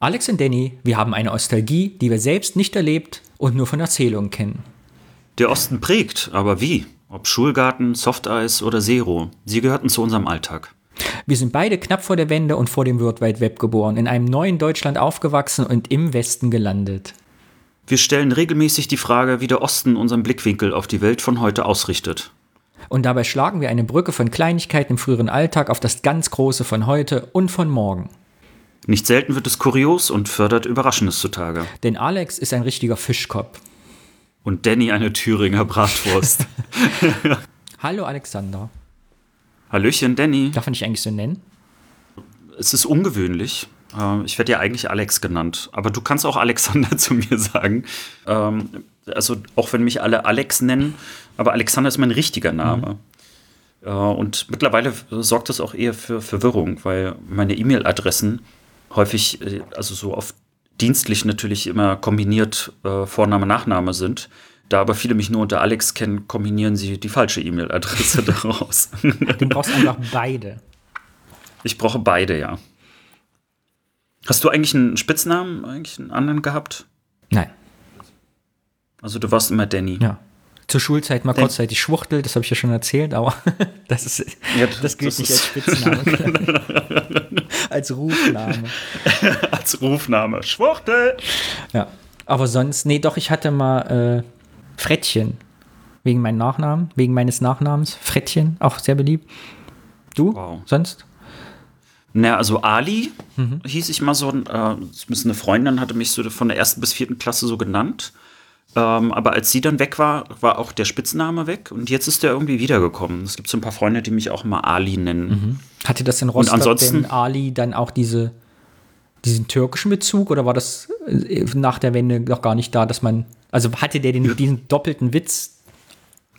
Alex und Danny, wir haben eine Nostalgie, die wir selbst nicht erlebt und nur von Erzählungen kennen. Der Osten prägt, aber wie? Ob Schulgarten, Softeis oder Zero, sie gehörten zu unserem Alltag. Wir sind beide knapp vor der Wende und vor dem World Wide Web geboren, in einem neuen Deutschland aufgewachsen und im Westen gelandet. Wir stellen regelmäßig die Frage, wie der Osten unseren Blickwinkel auf die Welt von heute ausrichtet. Und dabei schlagen wir eine Brücke von Kleinigkeiten im früheren Alltag auf das ganz Große von heute und von morgen. Nicht selten wird es kurios und fördert Überraschendes zutage. Denn Alex ist ein richtiger Fischkopf. Und Danny eine Thüringer Bratwurst. Hallo Alexander. Hallöchen, Danny. Darf man dich eigentlich so nennen? Es ist ungewöhnlich. Ähm, ich werde ja eigentlich Alex genannt, aber du kannst auch Alexander zu mir sagen. Ähm, also auch wenn mich alle Alex nennen, aber Alexander ist mein richtiger Name. Mhm. Und mittlerweile sorgt das auch eher für Verwirrung, weil meine E-Mail-Adressen häufig, äh, also so oft dienstlich natürlich immer kombiniert äh, Vorname, Nachname sind. Da aber viele mich nur unter Alex kennen, kombinieren sie die falsche E-Mail-Adresse daraus. Du brauchst einfach beide. Ich brauche beide, ja. Hast du eigentlich einen Spitznamen, eigentlich einen anderen gehabt? Nein. Also du warst immer Danny. Ja. Zur Schulzeit mal kurzzeitig Schwuchtel, das habe ich ja schon erzählt, aber das, ist, ja, das, das gilt das nicht als Spitzname. als Rufname. als Rufname. Schwuchtel! Ja. Aber sonst, nee, doch, ich hatte mal äh, Frettchen. Wegen meinem Nachnamen, wegen meines Nachnamens. Frettchen, auch sehr beliebt. Du? Wow. Sonst? Naja, also Ali mhm. hieß ich mal so, äh, eine Freundin hatte mich so von der ersten bis vierten Klasse so genannt. Ähm, aber als sie dann weg war, war auch der Spitzname weg und jetzt ist der irgendwie wiedergekommen. Es gibt so ein paar Freunde, die mich auch immer Ali nennen. Mhm. Hatte das in Rostock denn Ali dann auch diese, diesen türkischen Bezug oder war das äh, nach der Wende noch gar nicht da, dass man, also hatte der den, diesen doppelten Witz,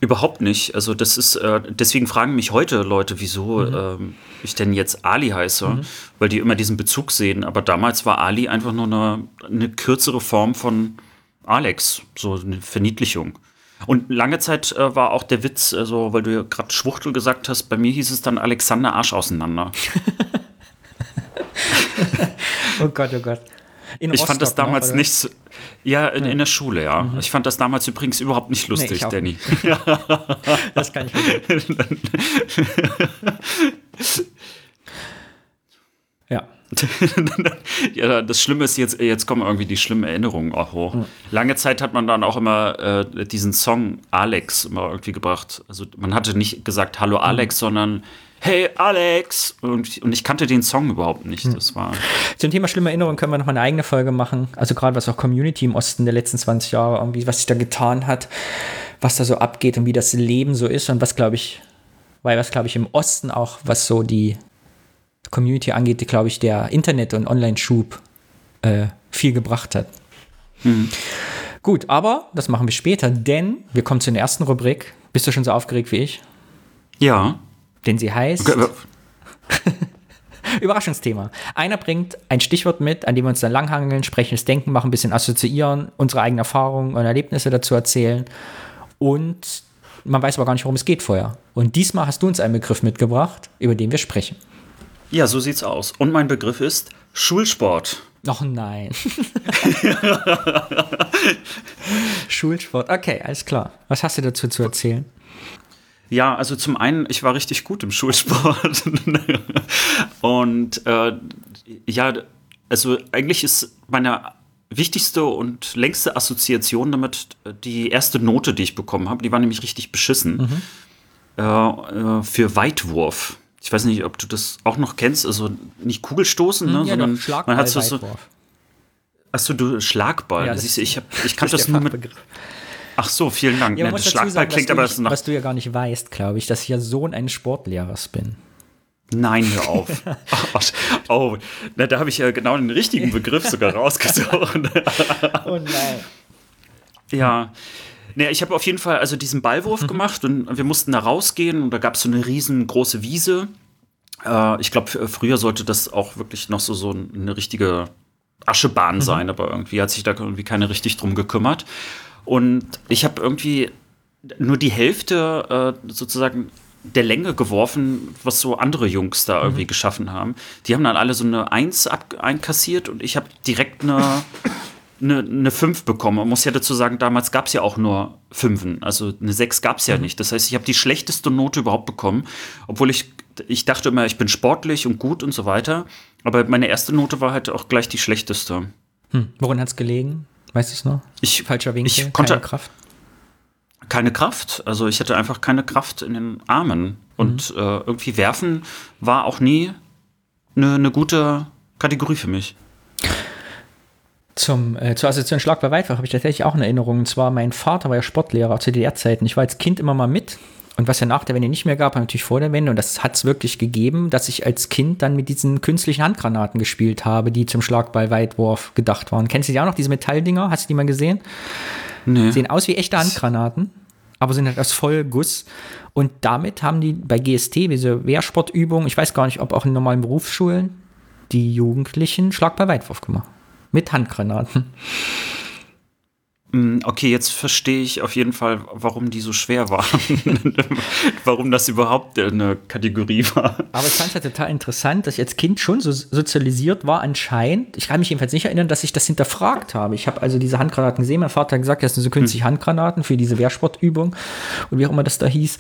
Überhaupt nicht. Also das ist, äh, deswegen fragen mich heute Leute, wieso mhm. ähm, ich denn jetzt Ali heiße, mhm. weil die immer diesen Bezug sehen. Aber damals war Ali einfach nur eine, eine kürzere Form von Alex, so eine Verniedlichung. Und lange Zeit äh, war auch der Witz, also weil du ja gerade Schwuchtel gesagt hast, bei mir hieß es dann Alexander Arsch auseinander. oh Gott, oh Gott. In ich Rostock fand das damals noch, nicht so, ja, in, ja, in, der Schule, ja. Mhm. Ich fand das damals übrigens überhaupt nicht lustig, nee, Danny. Nicht. das kann ich nicht. ja. ja, das Schlimme ist jetzt, jetzt kommen irgendwie die schlimmen Erinnerungen auch hoch. Mhm. Lange Zeit hat man dann auch immer äh, diesen Song Alex immer irgendwie gebracht. Also man hatte nicht gesagt Hallo Alex, mhm. sondern hey Alex! Und, und ich kannte den Song überhaupt nicht. Hm. Das war. Zum Thema schlimme Erinnerungen können wir noch mal eine eigene Folge machen. Also gerade was auch Community im Osten der letzten 20 Jahre irgendwie, was sich da getan hat, was da so abgeht und wie das Leben so ist und was, glaube ich, weil was, glaube ich, im Osten auch, was so die Community angeht, glaube ich, der Internet- und Online-Schub äh, viel gebracht hat. Hm. Gut, aber das machen wir später, denn wir kommen zur ersten Rubrik. Bist du schon so aufgeregt wie ich? Ja. Denn sie heißt. Okay. Überraschungsthema. Einer bringt ein Stichwort mit, an dem wir uns dann langhangeln, sprechendes Denken machen, ein bisschen assoziieren, unsere eigenen Erfahrungen und Erlebnisse dazu erzählen. Und man weiß aber gar nicht, worum es geht vorher. Und diesmal hast du uns einen Begriff mitgebracht, über den wir sprechen. Ja, so sieht's aus. Und mein Begriff ist Schulsport. Ach nein. Schulsport. Okay, alles klar. Was hast du dazu zu erzählen? Ja, also zum einen, ich war richtig gut im Schulsport. und äh, ja, also eigentlich ist meine wichtigste und längste Assoziation damit die erste Note, die ich bekommen habe. Die war nämlich richtig beschissen. Mhm. Äh, äh, für Weitwurf. Ich weiß nicht, ob du das auch noch kennst. Also nicht Kugelstoßen, ne, mhm, ja, sondern man hat so. so Achso, du Schlagball. Ja, Siehst du, ich, hab, ich kann das, das nur mit. Ach so, vielen Dank. Ja, ne, das Schlagball sagen, klingt aber nicht, Was du ja gar nicht weißt, glaube ich, dass ich ja Sohn eines Sportlehrers bin. Nein, hör auf. oh, oh na, da habe ich ja genau den richtigen Begriff sogar rausgesucht. oh nein. Ja. Naja, ich habe auf jeden Fall also diesen Ballwurf mhm. gemacht und wir mussten da rausgehen und da gab es so eine riesengroße Wiese. Äh, ich glaube, früher sollte das auch wirklich noch so, so eine richtige Aschebahn mhm. sein, aber irgendwie hat sich da irgendwie keiner richtig drum gekümmert. Und ich habe irgendwie nur die Hälfte äh, sozusagen der Länge geworfen, was so andere Jungs da irgendwie mhm. geschaffen haben. Die haben dann alle so eine Eins einkassiert und ich habe direkt eine, eine, eine 5 bekommen. Man muss ja dazu sagen, damals gab es ja auch nur Fünfen. Also eine 6 gab es ja mhm. nicht. Das heißt, ich habe die schlechteste Note überhaupt bekommen, obwohl ich, ich dachte immer, ich bin sportlich und gut und so weiter. Aber meine erste Note war halt auch gleich die schlechteste. Hm. Worin hat es gelegen? Weißt du es noch? Ich, Falscher Winkel, ich konnte, keine Kraft? Keine Kraft. Also ich hatte einfach keine Kraft in den Armen. Und mhm. äh, irgendwie werfen war auch nie eine, eine gute Kategorie für mich. Zum, äh, zur Assoziation Schlag bei Weitfach habe ich tatsächlich auch eine Erinnerung. Und zwar, mein Vater war ja Sportlehrer zu DDR-Zeiten. Ich war als Kind immer mal mit. Und was ja nach der Wende nicht mehr gab, natürlich vor der Wende. Und das hat es wirklich gegeben, dass ich als Kind dann mit diesen künstlichen Handgranaten gespielt habe, die zum Schlagball-Weitwurf gedacht waren. Kennst du die auch noch, diese Metalldinger? Hast du die mal gesehen? Nee. Sehen aus wie echte Handgranaten, aber sind halt aus Vollguss. Und damit haben die bei GST, diese Wehrsportübungen, ich weiß gar nicht, ob auch in normalen Berufsschulen, die Jugendlichen Schlagball-Weitwurf gemacht mit Handgranaten. Mm, okay, jetzt verstehe ich auf jeden Fall, warum die so schwer waren. warum das überhaupt eine Kategorie war. Aber ich fand es ja total interessant, dass ich als Kind schon so sozialisiert war, anscheinend. Ich kann mich jedenfalls nicht erinnern, dass ich das hinterfragt habe. Ich habe also diese Handgranaten gesehen. Mein Vater hat gesagt, das sind so künstliche hm. Handgranaten für diese Wehrsportübung und wie auch immer das da hieß.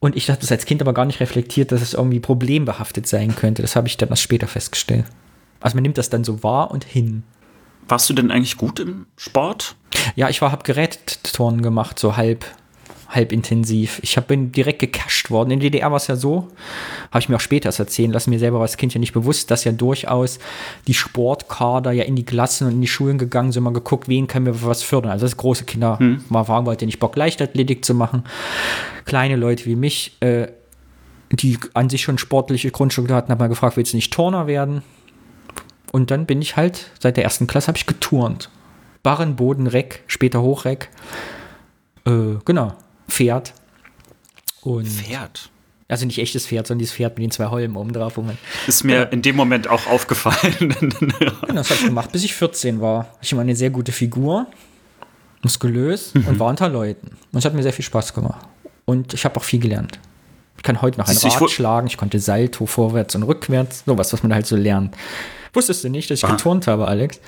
Und ich dachte das als Kind aber gar nicht reflektiert, dass es irgendwie problembehaftet sein könnte. Das habe ich dann erst später festgestellt. Also man nimmt das dann so wahr und hin. Warst du denn eigentlich gut im Sport? Ja, ich war, habe Gerätturnen gemacht, so halb, halb intensiv. Ich hab, bin direkt gecasht worden. In der DDR war es ja so, habe ich mir auch später erst erzählen lassen, mir selber war das Kind ja nicht bewusst, dass ja durchaus die Sportkader ja in die Klassen und in die Schulen gegangen sind, mal geguckt, wen können wir was fördern. Also das große Kinder hm. mal fragen wollte, nicht Bock Leichtathletik zu machen. Kleine Leute wie mich, äh, die an sich schon sportliche Grundstruktur hatten, haben mal gefragt, willst du nicht Turner werden? Und dann bin ich halt, seit der ersten Klasse habe ich geturnt. Barren, Boden, Reck, später Hochreck. Äh, genau, Pferd. Und Pferd? Also nicht echtes Pferd, sondern dieses Pferd mit den zwei Holmen oben drauf. Ist mir genau. in dem Moment auch aufgefallen. genau, das habe ich gemacht, bis ich 14 war. Ich immer eine sehr gute Figur, muskulös mhm. und war unter Leuten. Und es hat mir sehr viel Spaß gemacht. Und ich habe auch viel gelernt. Ich kann heute noch ein Rad schlagen, ich konnte Salto vorwärts und rückwärts, sowas, was man halt so lernt. Wusstest du nicht, dass ich Aha. geturnt habe, Alex?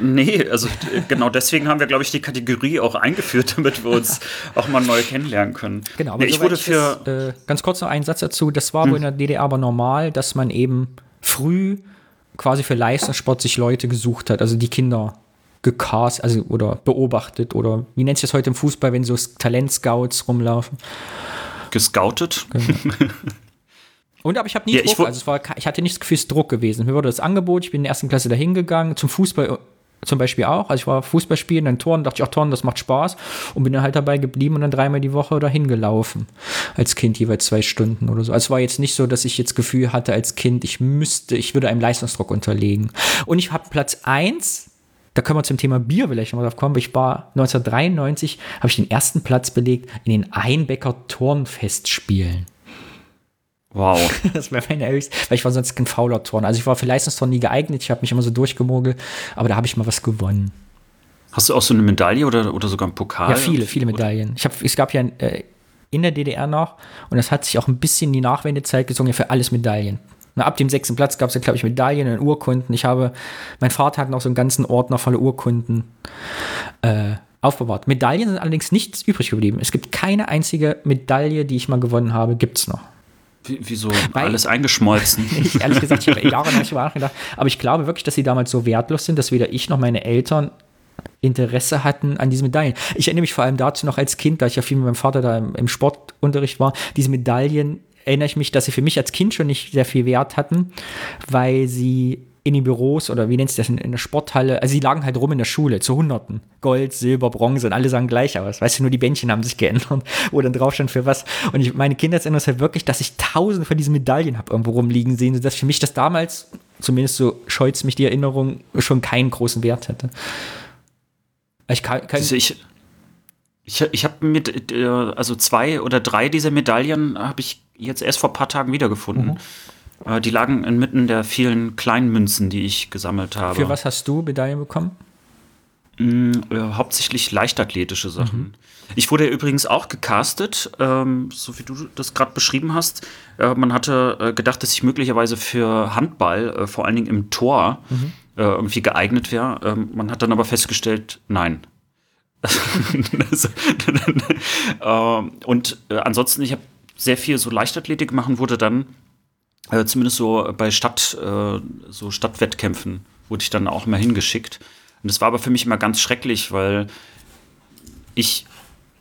Nee, also genau deswegen haben wir, glaube ich, die Kategorie auch eingeführt, damit wir uns auch mal neu kennenlernen können. Genau, aber nee, ich wurde für. Das, äh, ganz kurz noch einen Satz dazu. Das war hm. wohl in der DDR aber normal, dass man eben früh quasi für Leistungssport sich Leute gesucht hat, also die Kinder gecast, also oder beobachtet oder wie nennt sich das heute im Fußball, wenn so Talentscouts rumlaufen? Gescoutet? Genau. Und aber ich habe nie ja, Druck, ich also es war, ich hatte nicht das Gefühl, Druck gewesen. Mir wurde das Angebot, ich bin in der ersten Klasse dahin gegangen, zum Fußball zum Beispiel auch. Also ich war Fußballspielen, dann Toren, dachte ich auch Toren, das macht Spaß und bin dann halt dabei geblieben und dann dreimal die Woche dahin gelaufen. Als Kind jeweils zwei Stunden oder so. Also es war jetzt nicht so, dass ich jetzt Gefühl hatte als Kind, ich müsste, ich würde einem Leistungsdruck unterlegen. Und ich habe Platz 1 da können wir zum Thema Bier vielleicht noch mal drauf kommen. Ich war 1993, habe ich den ersten Platz belegt in den Einbecker Turnfestspielen. Wow. Das wäre meine höchste, weil ich war sonst kein fauler Turner. Also ich war für Leistungsturnen nie geeignet, ich habe mich immer so durchgemogelt, aber da habe ich mal was gewonnen. Hast du auch so eine Medaille oder, oder sogar einen Pokal? Ja, viele, viele Medaillen. Ich hab, es gab ja äh, in der DDR noch, und das hat sich auch ein bisschen in die Nachwendezeit gezogen, ja für alles Medaillen. Na, ab dem sechsten Platz gab es ja, glaube ich, Medaillen und Urkunden. Ich habe, mein Vater hat noch so einen ganzen Ordner voller Urkunden äh, aufbewahrt. Medaillen sind allerdings nichts übrig geblieben. Es gibt keine einzige Medaille, die ich mal gewonnen habe, gibt es noch. Wieso Weil, alles eingeschmolzen? ich, ehrlich gesagt, ich habe Jahre nicht darüber nachgedacht. Aber ich glaube wirklich, dass sie damals so wertlos sind, dass weder ich noch meine Eltern Interesse hatten an diesen Medaillen. Ich erinnere mich vor allem dazu noch als Kind, da ich ja viel mit meinem Vater da im, im Sportunterricht war, diese Medaillen erinnere ich mich, dass sie für mich als Kind schon nicht sehr viel Wert hatten, weil sie in den Büros oder wie nennt es das in, in der Sporthalle, also sie lagen halt rum in der Schule zu Hunderten. Gold, Silber, Bronze und alle sahen gleich aus. Weißt du, nur die Bändchen haben sich geändert, wo dann drauf stand für was. Und ich, meine Kindheitserinnerung ist halt wirklich, dass ich tausende von diesen Medaillen habe irgendwo rumliegen sehen, sodass für mich das damals, zumindest so scheut mich die Erinnerung, schon keinen großen Wert hätte. Ich kann, kann also ich, ich, ich habe mit, äh, also zwei oder drei dieser Medaillen habe ich jetzt erst vor ein paar Tagen wiedergefunden. Mhm. Äh, die lagen inmitten der vielen kleinen Münzen, die ich gesammelt habe. Für was hast du Medaillen bekommen? Mh, äh, hauptsächlich leichtathletische Sachen. Mhm. Ich wurde ja übrigens auch gecastet, ähm, so wie du das gerade beschrieben hast. Äh, man hatte äh, gedacht, dass ich möglicherweise für Handball, äh, vor allen Dingen im Tor, mhm. Irgendwie geeignet wäre. Ähm, man hat dann aber festgestellt, nein. Ähm, und äh, ansonsten, ich habe sehr viel so Leichtathletik machen, wurde dann zumindest so bei Stadt, so Stadtwettkämpfen, wurde ich dann auch immer hingeschickt. Und das war aber für mich immer ganz schrecklich, weil ich,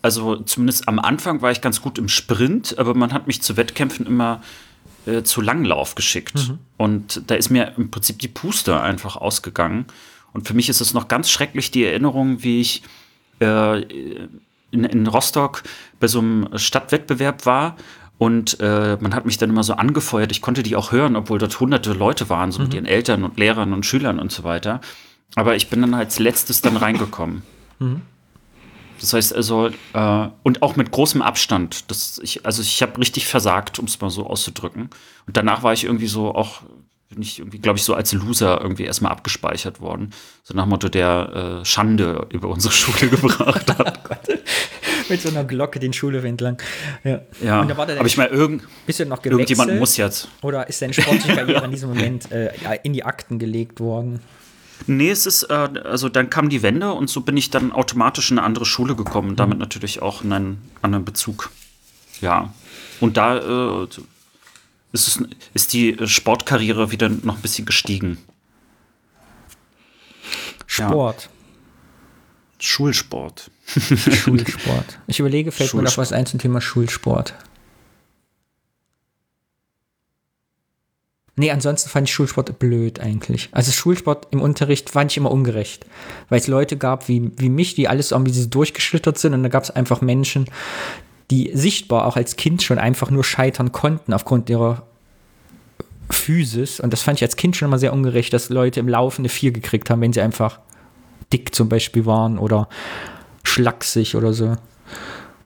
also zumindest am Anfang war ich ganz gut im Sprint, aber man hat mich zu Wettkämpfen immer äh, zu Langlauf geschickt. Mhm. Und da ist mir im Prinzip die Puste einfach ausgegangen. Und für mich ist es noch ganz schrecklich die Erinnerung, wie ich äh, in, in Rostock bei so einem Stadtwettbewerb war und äh, man hat mich dann immer so angefeuert. Ich konnte die auch hören, obwohl dort hunderte Leute waren, so mhm. mit ihren Eltern und Lehrern und Schülern und so weiter. Aber ich bin dann als letztes dann reingekommen. Mhm. Das heißt also, äh, und auch mit großem Abstand. Das, ich, also ich habe richtig versagt, um es mal so auszudrücken. Und danach war ich irgendwie so auch, bin ich irgendwie, glaube ich, so als Loser irgendwie erstmal abgespeichert worden. So nach Motto, der äh, Schande über unsere Schule gebracht hat. oh mit so einer Glocke den Schulhof entlang. Ja, ja aber ich mal irgend, bisschen noch gewechselt, irgendjemand muss jetzt. Oder ist deine sportliche Karriere in diesem Moment äh, in die Akten gelegt worden? Nee, es ist, äh, also dann kam die Wende und so bin ich dann automatisch in eine andere Schule gekommen, mhm. damit natürlich auch einen anderen Bezug. Ja. Und da äh, ist, es, ist die Sportkarriere wieder noch ein bisschen gestiegen. Sport. Ja. Schulsport. Schulsport. Ich überlege, fällt Schulsport. mir noch was ein zum Thema Schulsport. Nee, ansonsten fand ich Schulsport blöd eigentlich. Also Schulsport im Unterricht fand ich immer ungerecht, weil es Leute gab wie, wie mich, die alles irgendwie so durchgeschlittert sind und da gab es einfach Menschen, die sichtbar auch als Kind schon einfach nur scheitern konnten aufgrund ihrer Physis. Und das fand ich als Kind schon immer sehr ungerecht, dass Leute im Laufe eine 4 gekriegt haben, wenn sie einfach dick zum Beispiel waren oder schlaksig oder so.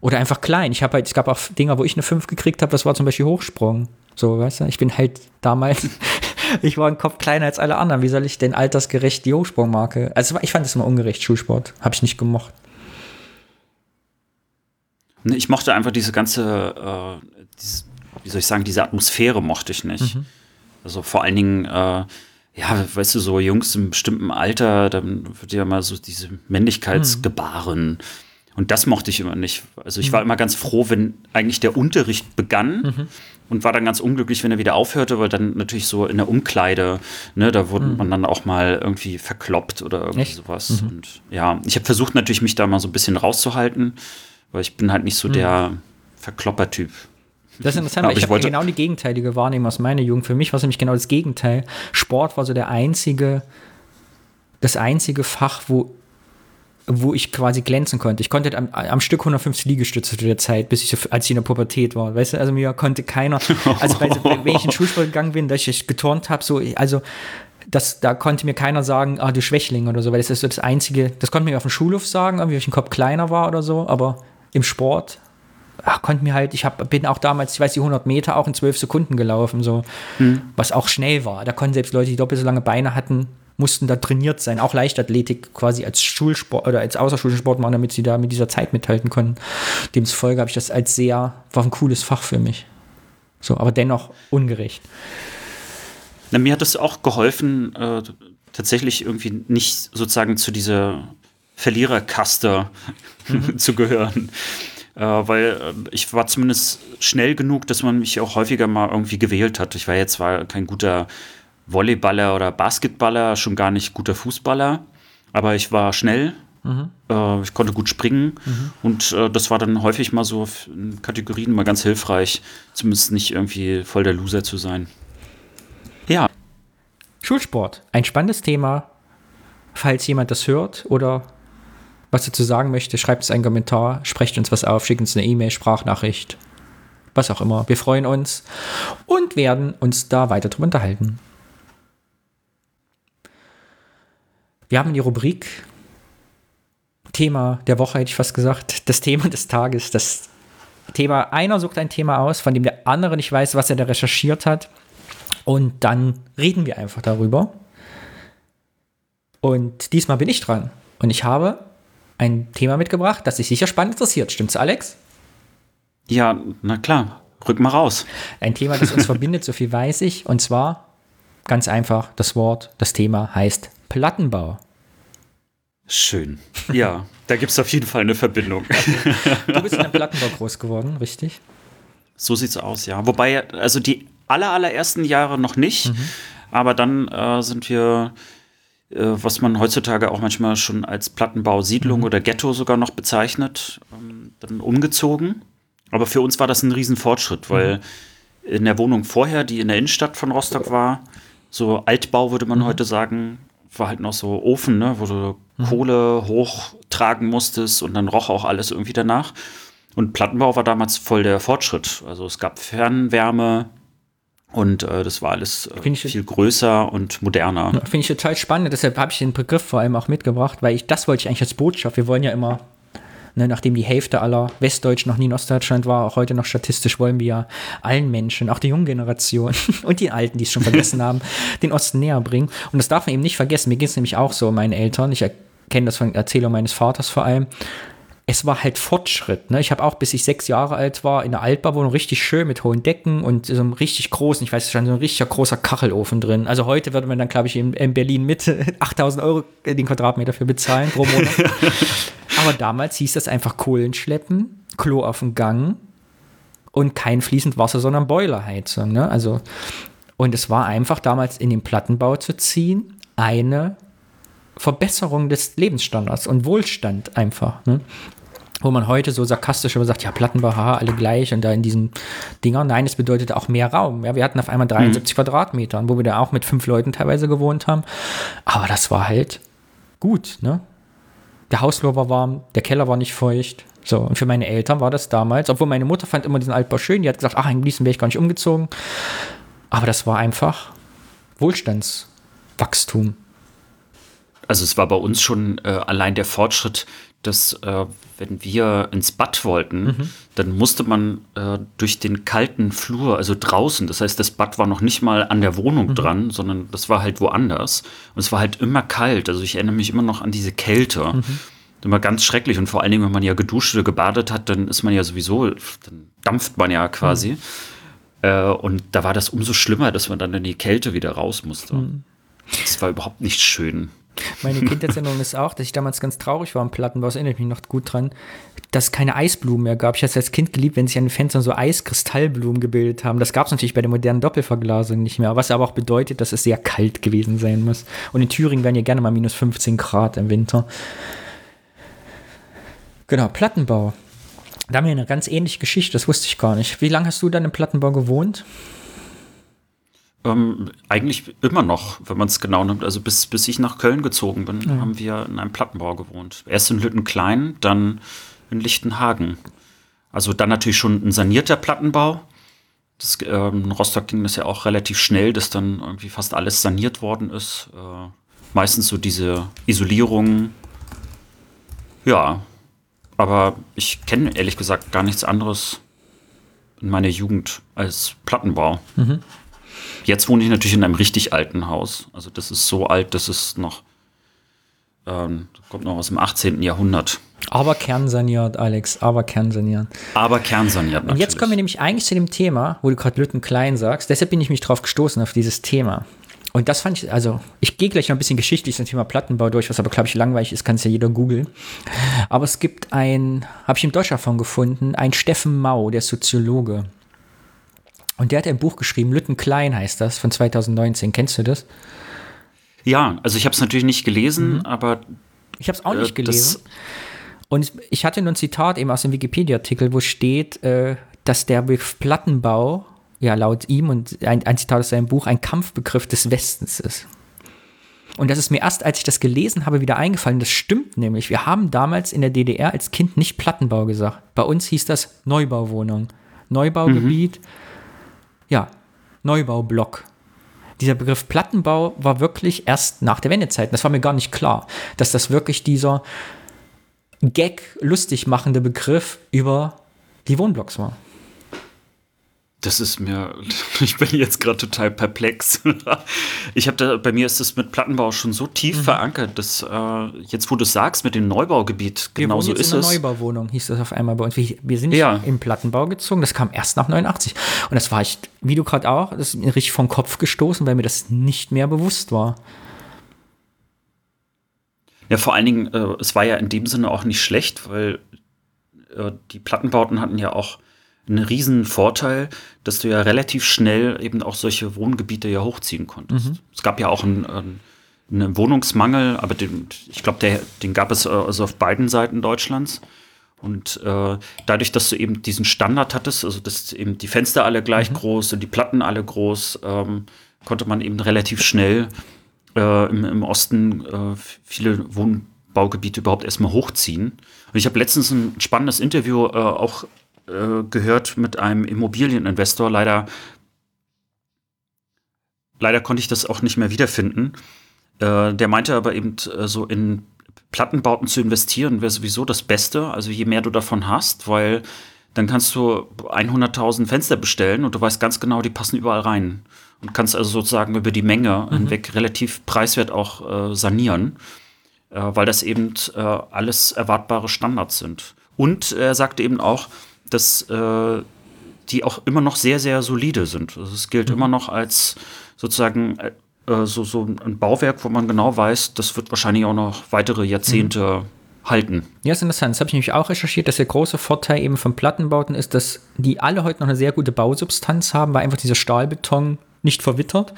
Oder einfach klein. Ich habe halt, es gab auch Dinger, wo ich eine 5 gekriegt habe, das war zum Beispiel Hochsprung. So, weißt du, ich bin halt damals, ich war ein Kopf kleiner als alle anderen. Wie soll ich denn altersgerecht die Hochsprungmarke? Also ich fand das immer ungerecht, Schulsport. Habe ich nicht gemocht. Ich mochte einfach diese ganze, äh, diese, wie soll ich sagen, diese Atmosphäre mochte ich nicht. Mhm. Also vor allen Dingen, äh, ja, weißt du, so Jungs im bestimmten Alter, dann wird ja mal so diese Männlichkeitsgebaren. Mhm. Und das mochte ich immer nicht. Also ich war mhm. immer ganz froh, wenn eigentlich der Unterricht begann mhm. und war dann ganz unglücklich, wenn er wieder aufhörte, weil dann natürlich so in der Umkleide, ne, da wurde mhm. man dann auch mal irgendwie verkloppt oder irgendwie Echt? sowas. Und ja, ich habe versucht natürlich, mich da mal so ein bisschen rauszuhalten, weil ich bin halt nicht so mhm. der Verklopper-Typ. Das ist interessant, weil ich, ich habe genau die gegenteilige Wahrnehmung aus meiner Jugend. Für mich war es nämlich genau das Gegenteil. Sport war so der einzige, das einzige Fach, wo wo ich quasi glänzen konnte. Ich konnte am, am Stück 150 Liegestütze zu der Zeit, bis ich so, als ich in der Pubertät war. Weißt du, also mir konnte keiner, also bei, wenn ich in Schulsport gegangen bin, dass ich geturnt habe, so, also das, da konnte mir keiner sagen, ah, du Schwächling oder so, weil das ist so das Einzige, das konnte mir auf dem Schulhof sagen, irgendwie, wenn ich ein Kopf kleiner war oder so, aber im Sport ach, konnte mir halt, ich hab, bin auch damals, ich weiß, die 100 Meter auch in 12 Sekunden gelaufen, so, hm. was auch schnell war. Da konnten selbst Leute, die doppelt so lange Beine hatten, mussten da trainiert sein, auch Leichtathletik quasi als Schulsport oder als Außerschulsport machen, damit sie da mit dieser Zeit mithalten können. Demzufolge habe ich das als sehr, war ein cooles Fach für mich. So, aber dennoch ungerecht. Na, mir hat es auch geholfen, äh, tatsächlich irgendwie nicht sozusagen zu dieser Verliererkaste mhm. zu gehören. Äh, weil äh, ich war zumindest schnell genug, dass man mich auch häufiger mal irgendwie gewählt hat. Ich war jetzt zwar kein guter Volleyballer oder Basketballer, schon gar nicht guter Fußballer, aber ich war schnell, mhm. äh, ich konnte gut springen mhm. und äh, das war dann häufig mal so in Kategorien mal ganz hilfreich, zumindest nicht irgendwie voll der Loser zu sein. Ja. Schulsport, ein spannendes Thema. Falls jemand das hört oder was dazu sagen möchte, schreibt es einen Kommentar, sprecht uns was auf, schickt uns eine E-Mail, Sprachnachricht, was auch immer. Wir freuen uns und werden uns da weiter drüber unterhalten. Wir haben die Rubrik Thema der Woche, hätte ich fast gesagt, das Thema des Tages. Das Thema, einer sucht ein Thema aus, von dem der andere nicht weiß, was er da recherchiert hat. Und dann reden wir einfach darüber. Und diesmal bin ich dran. Und ich habe ein Thema mitgebracht, das sich sicher spannend interessiert. Stimmt's, Alex? Ja, na klar. Rück mal raus. Ein Thema, das uns verbindet, so viel weiß ich. Und zwar ganz einfach das Wort, das Thema heißt Plattenbau. Schön. Ja, da gibt es auf jeden Fall eine Verbindung. Du bist in einem Plattenbau groß geworden, richtig? So sieht's aus, ja. Wobei, also die aller, allerersten Jahre noch nicht, mhm. aber dann äh, sind wir, was man heutzutage auch manchmal schon als Plattenbausiedlung mhm. oder Ghetto sogar noch bezeichnet, ähm, dann umgezogen. Aber für uns war das ein Riesenfortschritt, weil mhm. in der Wohnung vorher, die in der Innenstadt von Rostock war, so Altbau würde man mhm. heute sagen, war halt noch so Ofen, ne, wo du mhm. Kohle hochtragen musstest und dann roch auch alles irgendwie danach. Und Plattenbau war damals voll der Fortschritt. Also es gab Fernwärme und äh, das war alles äh, viel größer und moderner. Finde ich total spannend. Deshalb habe ich den Begriff vor allem auch mitgebracht, weil ich das wollte ich eigentlich als Botschaft. Wir wollen ja immer Ne, nachdem die Hälfte aller Westdeutschen noch nie in Ostdeutschland war, auch heute noch statistisch wollen wir ja allen Menschen, auch der jungen Generation und die Alten, die es schon vergessen haben, den Osten näher bringen. Und das darf man eben nicht vergessen. Mir geht es nämlich auch so, meinen Eltern. Ich kenne das von Erzählung meines Vaters vor allem es war halt Fortschritt. Ne? Ich habe auch, bis ich sechs Jahre alt war, in der Altbauwohnung richtig schön mit hohen Decken und so einem richtig großen, ich weiß, schon so ein richtig großer Kachelofen drin. Also heute würde man dann, glaube ich, in, in, Berlin mit 8000 Euro den Quadratmeter für bezahlen pro Monat. Aber damals hieß das einfach Kohlen schleppen, Klo auf dem Gang und kein fließend Wasser, sondern Boilerheizung. Ne? Also, und es war einfach damals in den Plattenbau zu ziehen, eine Verbesserung des Lebensstandards und Wohlstand einfach. Ne? wo man heute so sarkastisch immer sagt, ja, Plattenbau, haha, alle gleich und da in diesen Dingern. Nein, es bedeutet auch mehr Raum. Ja, wir hatten auf einmal 73 mhm. Quadratmetern, wo wir da auch mit fünf Leuten teilweise gewohnt haben. Aber das war halt gut, ne? Der Hausflur war warm, der Keller war nicht feucht. So, und für meine Eltern war das damals, obwohl meine Mutter fand immer diesen Altbau schön, die hat gesagt, ach, in Gießen wäre ich gar nicht umgezogen. Aber das war einfach Wohlstandswachstum. Also es war bei uns schon äh, allein der Fortschritt, dass äh, wenn wir ins Bad wollten, mhm. dann musste man äh, durch den kalten Flur, also draußen, das heißt, das Bad war noch nicht mal an der Wohnung mhm. dran, sondern das war halt woanders. Und es war halt immer kalt. Also ich erinnere mich immer noch an diese Kälte. Mhm. Immer ganz schrecklich. Und vor allen Dingen, wenn man ja geduscht oder gebadet hat, dann ist man ja sowieso, dann dampft man ja quasi. Mhm. Äh, und da war das umso schlimmer, dass man dann in die Kälte wieder raus musste. Mhm. Das war überhaupt nicht schön. Meine Kindheitserinnerung ist auch, dass ich damals ganz traurig war am Plattenbau, das erinnere ich mich noch gut dran, dass es keine Eisblumen mehr gab. Ich hatte es als Kind geliebt, wenn sich an den Fenstern so Eiskristallblumen gebildet haben. Das gab es natürlich bei der modernen Doppelverglasung nicht mehr, was aber auch bedeutet, dass es sehr kalt gewesen sein muss. Und in Thüringen werden ja gerne mal minus 15 Grad im Winter. Genau, Plattenbau. Da haben wir eine ganz ähnliche Geschichte, das wusste ich gar nicht. Wie lange hast du dann im Plattenbau gewohnt? Ähm, eigentlich immer noch, wenn man es genau nimmt. Also bis, bis ich nach Köln gezogen bin, ja. haben wir in einem Plattenbau gewohnt. Erst in Lüttenklein, dann in Lichtenhagen. Also dann natürlich schon ein sanierter Plattenbau. Das, ähm, in Rostock ging das ja auch relativ schnell, dass dann irgendwie fast alles saniert worden ist. Äh, meistens so diese Isolierung. Ja, aber ich kenne ehrlich gesagt gar nichts anderes in meiner Jugend als Plattenbau. Mhm. Jetzt wohne ich natürlich in einem richtig alten Haus. Also das ist so alt, dass es noch ähm, kommt noch aus dem 18. Jahrhundert. Aber kernsaniert, Alex, aber kernsaniert. Aber kernsaniert, natürlich. Und jetzt kommen wir nämlich eigentlich zu dem Thema, wo du gerade Lütten klein sagst. Deshalb bin ich mich drauf gestoßen, auf dieses Thema. Und das fand ich, also ich gehe gleich noch ein bisschen geschichtlich zum Thema Plattenbau durch, was aber, glaube ich, langweilig ist, kann es ja jeder googeln. Aber es gibt ein, habe ich im Deutsch davon gefunden, ein Steffen Mau, der Soziologe. Und der hat ein Buch geschrieben, Lütten Klein heißt das, von 2019. Kennst du das? Ja, also ich habe es natürlich nicht gelesen, mhm. aber. Ich habe es auch nicht äh, gelesen. Und ich hatte nur ein Zitat eben aus dem Wikipedia-Artikel, wo steht, äh, dass der Begriff Plattenbau, ja, laut ihm und ein, ein Zitat aus seinem Buch, ein Kampfbegriff des Westens ist. Und das ist mir erst, als ich das gelesen habe, wieder eingefallen. Das stimmt nämlich. Wir haben damals in der DDR als Kind nicht Plattenbau gesagt. Bei uns hieß das Neubauwohnung. Neubaugebiet. Mhm ja, Neubaublock. Dieser Begriff Plattenbau war wirklich erst nach der Wendezeit. Das war mir gar nicht klar, dass das wirklich dieser Gag lustig machende Begriff über die Wohnblocks war. Das ist mir, ich bin jetzt gerade total perplex. Ich habe da, bei mir ist das mit Plattenbau schon so tief mhm. verankert, dass äh, jetzt, wo du sagst, mit dem Neubaugebiet, genau so ist in es. Neubauwohnung hieß das auf einmal bei uns. Wir, wir sind ja. im Plattenbau gezogen, das kam erst nach 89. Und das war ich, wie du gerade auch, das ist mir richtig vom Kopf gestoßen, weil mir das nicht mehr bewusst war. Ja, vor allen Dingen, äh, es war ja in dem Sinne auch nicht schlecht, weil äh, die Plattenbauten hatten ja auch einen riesen Vorteil, dass du ja relativ schnell eben auch solche Wohngebiete ja hochziehen konntest. Mhm. Es gab ja auch einen, einen Wohnungsmangel, aber den, ich glaube, den gab es äh, also auf beiden Seiten Deutschlands. Und äh, dadurch, dass du eben diesen Standard hattest, also dass eben die Fenster alle gleich mhm. groß und die Platten alle groß, ähm, konnte man eben relativ schnell äh, im, im, Osten äh, viele Wohnbaugebiete überhaupt erstmal hochziehen. Und ich habe letztens ein spannendes Interview äh, auch äh, gehört mit einem Immobilieninvestor. Leider, leider konnte ich das auch nicht mehr wiederfinden. Äh, der meinte aber eben äh, so in Plattenbauten zu investieren wäre sowieso das Beste. Also je mehr du davon hast, weil dann kannst du 100.000 Fenster bestellen und du weißt ganz genau, die passen überall rein. Und kannst also sozusagen über die Menge mhm. hinweg relativ preiswert auch äh, sanieren, äh, weil das eben äh, alles erwartbare Standards sind. Und er sagte eben auch, dass äh, die auch immer noch sehr, sehr solide sind. Also es gilt mhm. immer noch als sozusagen äh, äh, so, so ein Bauwerk, wo man genau weiß, das wird wahrscheinlich auch noch weitere Jahrzehnte mhm. halten. Ja, ist interessant. Das habe ich nämlich auch recherchiert, dass der große Vorteil eben von Plattenbauten ist, dass die alle heute noch eine sehr gute Bausubstanz haben, weil einfach dieser Stahlbeton nicht verwittert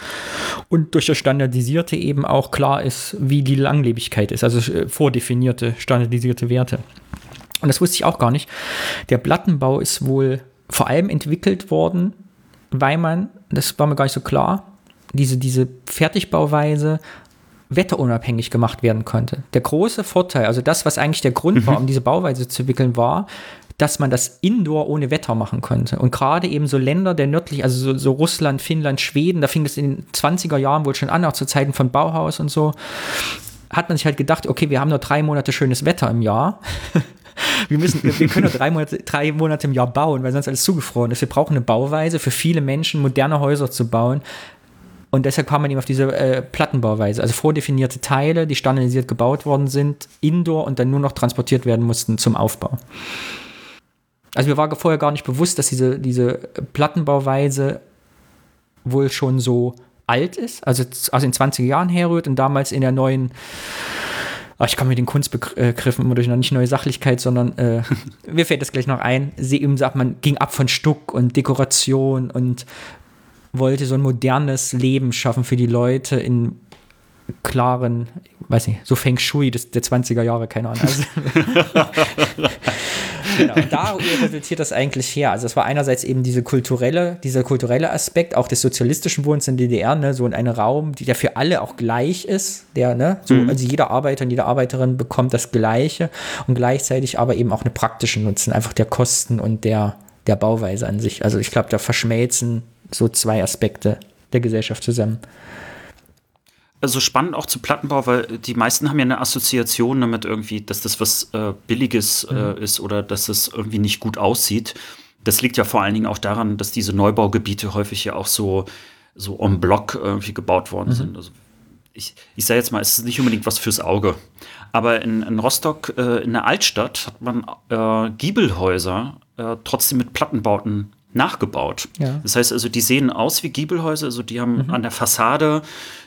und durch das Standardisierte eben auch klar ist, wie die Langlebigkeit ist, also äh, vordefinierte, standardisierte Werte. Und das wusste ich auch gar nicht. Der Plattenbau ist wohl vor allem entwickelt worden, weil man, das war mir gar nicht so klar, diese, diese Fertigbauweise wetterunabhängig gemacht werden konnte. Der große Vorteil, also das, was eigentlich der Grund mhm. war, um diese Bauweise zu entwickeln, war, dass man das Indoor ohne Wetter machen konnte. Und gerade eben so Länder der nördlich, also so, so, Russland, Finnland, Schweden, da fing es in den 20er Jahren wohl schon an, auch zu Zeiten von Bauhaus und so, hat man sich halt gedacht, okay, wir haben nur drei Monate schönes Wetter im Jahr. wir müssen, wir, können nur drei Monate, drei Monate im Jahr bauen, weil sonst alles zugefroren ist. Wir brauchen eine Bauweise für viele Menschen, moderne Häuser zu bauen. Und deshalb kam man eben auf diese äh, Plattenbauweise, also vordefinierte Teile, die standardisiert gebaut worden sind, indoor und dann nur noch transportiert werden mussten zum Aufbau. Also mir war vorher gar nicht bewusst, dass diese, diese Plattenbauweise wohl schon so alt ist, also aus den 20er Jahren herrührt und damals in der neuen Oh, ich komme mit den Kunstbegriffen immer durch noch nicht neue Sachlichkeit, sondern äh, mir fällt das gleich noch ein. Sie eben sagt, man ging ab von Stuck und Dekoration und wollte so ein modernes Leben schaffen für die Leute in klaren, weiß nicht, so Feng Shui des, der 20er Jahre, keine Ahnung. Also, genau, da resultiert das eigentlich her. Also es war einerseits eben diese kulturelle, dieser kulturelle Aspekt, auch des sozialistischen Wohnens in der DDR, ne, so in einem Raum, der für alle auch gleich ist, der, ne, so, mhm. also jeder Arbeiter und jede Arbeiterin bekommt das Gleiche und gleichzeitig aber eben auch eine praktische Nutzen, einfach der Kosten und der, der Bauweise an sich. Also ich glaube, da verschmelzen so zwei Aspekte der Gesellschaft zusammen also spannend auch zu Plattenbau, weil die meisten haben ja eine Assoziation damit irgendwie, dass das was äh, Billiges äh, mhm. ist oder dass es irgendwie nicht gut aussieht. Das liegt ja vor allen Dingen auch daran, dass diese Neubaugebiete häufig ja auch so, so en bloc irgendwie gebaut worden mhm. sind. Also ich, ich sage jetzt mal, es ist nicht unbedingt was fürs Auge. Aber in, in Rostock, äh, in der Altstadt, hat man äh, Giebelhäuser äh, trotzdem mit Plattenbauten nachgebaut. Ja. Das heißt also, die sehen aus wie Giebelhäuser, also die haben mhm. an der Fassade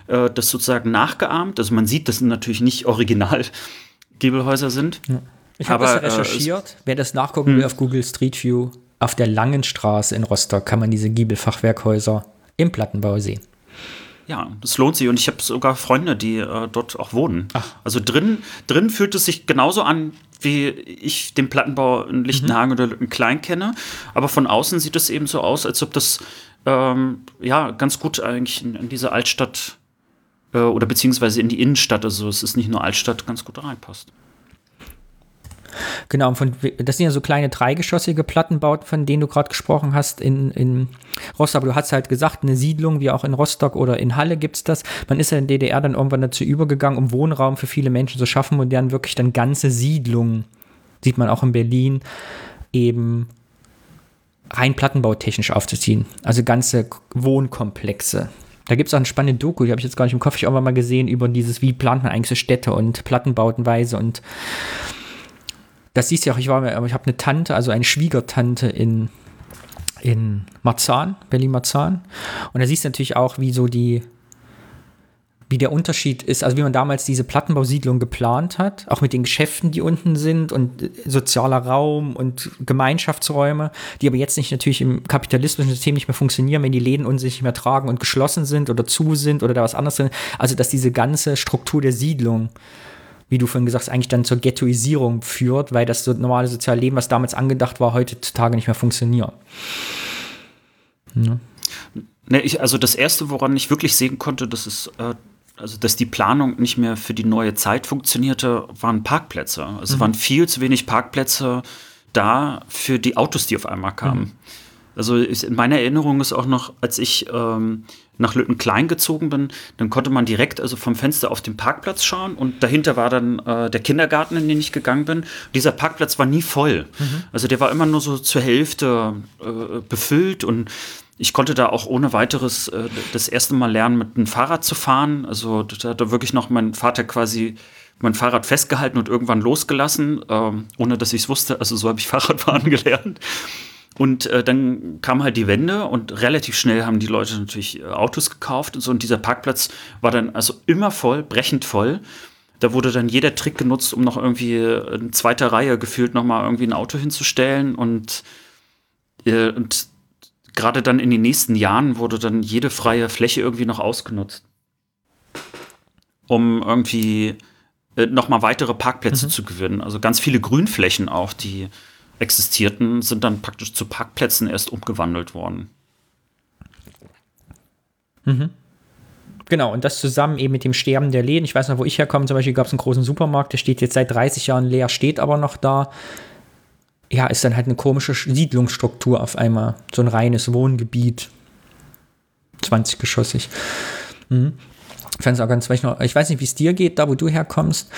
äh, das sozusagen nachgeahmt. Also man sieht, dass natürlich nicht original Giebelhäuser sind. Ja. Ich habe das äh, recherchiert. Äh, Wer das nachgucken will hm. auf Google Street View, auf der Langen Straße in Rostock kann man diese Giebelfachwerkhäuser im Plattenbau sehen. Ja, das lohnt sich und ich habe sogar Freunde, die äh, dort auch wohnen. Ach. Also drin, drin fühlt es sich genauso an, wie ich den Plattenbau in Lichtenhagen mhm. oder in Klein kenne. Aber von außen sieht es eben so aus, als ob das ähm, ja ganz gut eigentlich in, in diese Altstadt äh, oder beziehungsweise in die Innenstadt, also es ist nicht nur Altstadt, ganz gut reinpasst. Genau, von, das sind ja so kleine dreigeschossige Plattenbauten, von denen du gerade gesprochen hast in, in Rostock. Du hast halt gesagt, eine Siedlung, wie auch in Rostock oder in Halle gibt es das. Man ist ja in DDR dann irgendwann dazu übergegangen, um Wohnraum für viele Menschen zu schaffen und dann wirklich dann ganze Siedlungen, sieht man auch in Berlin, eben rein plattenbautechnisch aufzuziehen. Also ganze Wohnkomplexe. Da gibt es auch eine spannende Doku, die habe ich jetzt gar nicht im Kopf, ich auch mal gesehen, über dieses, wie plant man eigentlich so Städte und Plattenbautenweise und das siehst du ja auch, ich ich habe eine Tante, also eine Schwiegertante in, in Marzahn, Berlin-Marzahn. Und da siehst du natürlich auch, wie so die, wie der Unterschied ist, also wie man damals diese Plattenbausiedlung geplant hat, auch mit den Geschäften, die unten sind und sozialer Raum und Gemeinschaftsräume, die aber jetzt nicht natürlich im kapitalistischen System nicht mehr funktionieren, wenn die Läden uns nicht mehr tragen und geschlossen sind oder zu sind oder da was anderes drin. Also dass diese ganze Struktur der Siedlung wie du vorhin gesagt hast, eigentlich dann zur Ghettoisierung führt, weil das so normale soziale Leben, was damals angedacht war, heutzutage nicht mehr funktioniert. Ja. Ne, ich, also das Erste, woran ich wirklich sehen konnte, dass es äh, also dass die Planung nicht mehr für die neue Zeit funktionierte, waren Parkplätze. Also es mhm. waren viel zu wenig Parkplätze da für die Autos, die auf einmal kamen. Mhm. Also in meiner Erinnerung ist auch noch, als ich ähm, nach Lüttenklein gezogen bin, dann konnte man direkt also vom Fenster auf den Parkplatz schauen und dahinter war dann äh, der Kindergarten, in den ich gegangen bin. Dieser Parkplatz war nie voll. Mhm. Also der war immer nur so zur Hälfte äh, befüllt und ich konnte da auch ohne weiteres äh, das erste Mal lernen, mit einem Fahrrad zu fahren. Also da hat wirklich noch mein Vater quasi mein Fahrrad festgehalten und irgendwann losgelassen, ähm, ohne dass ich es wusste. Also so habe ich Fahrradfahren gelernt. Und äh, dann kam halt die Wende und relativ schnell haben die Leute natürlich äh, Autos gekauft und so. Und dieser Parkplatz war dann also immer voll, brechend voll. Da wurde dann jeder Trick genutzt, um noch irgendwie in zweiter Reihe gefühlt nochmal irgendwie ein Auto hinzustellen. Und, äh, und gerade dann in den nächsten Jahren wurde dann jede freie Fläche irgendwie noch ausgenutzt, um irgendwie äh, nochmal weitere Parkplätze mhm. zu gewinnen. Also ganz viele Grünflächen auch, die existierten, sind dann praktisch zu Parkplätzen erst umgewandelt worden. Mhm. Genau, und das zusammen eben mit dem Sterben der Läden. Ich weiß noch, wo ich herkomme, zum Beispiel gab es einen großen Supermarkt, der steht jetzt seit 30 Jahren leer, steht aber noch da ja, ist dann halt eine komische Siedlungsstruktur auf einmal. So ein reines Wohngebiet. 20-geschossig. Mhm. Ich ich weiß nicht, wie es dir geht, da wo du herkommst.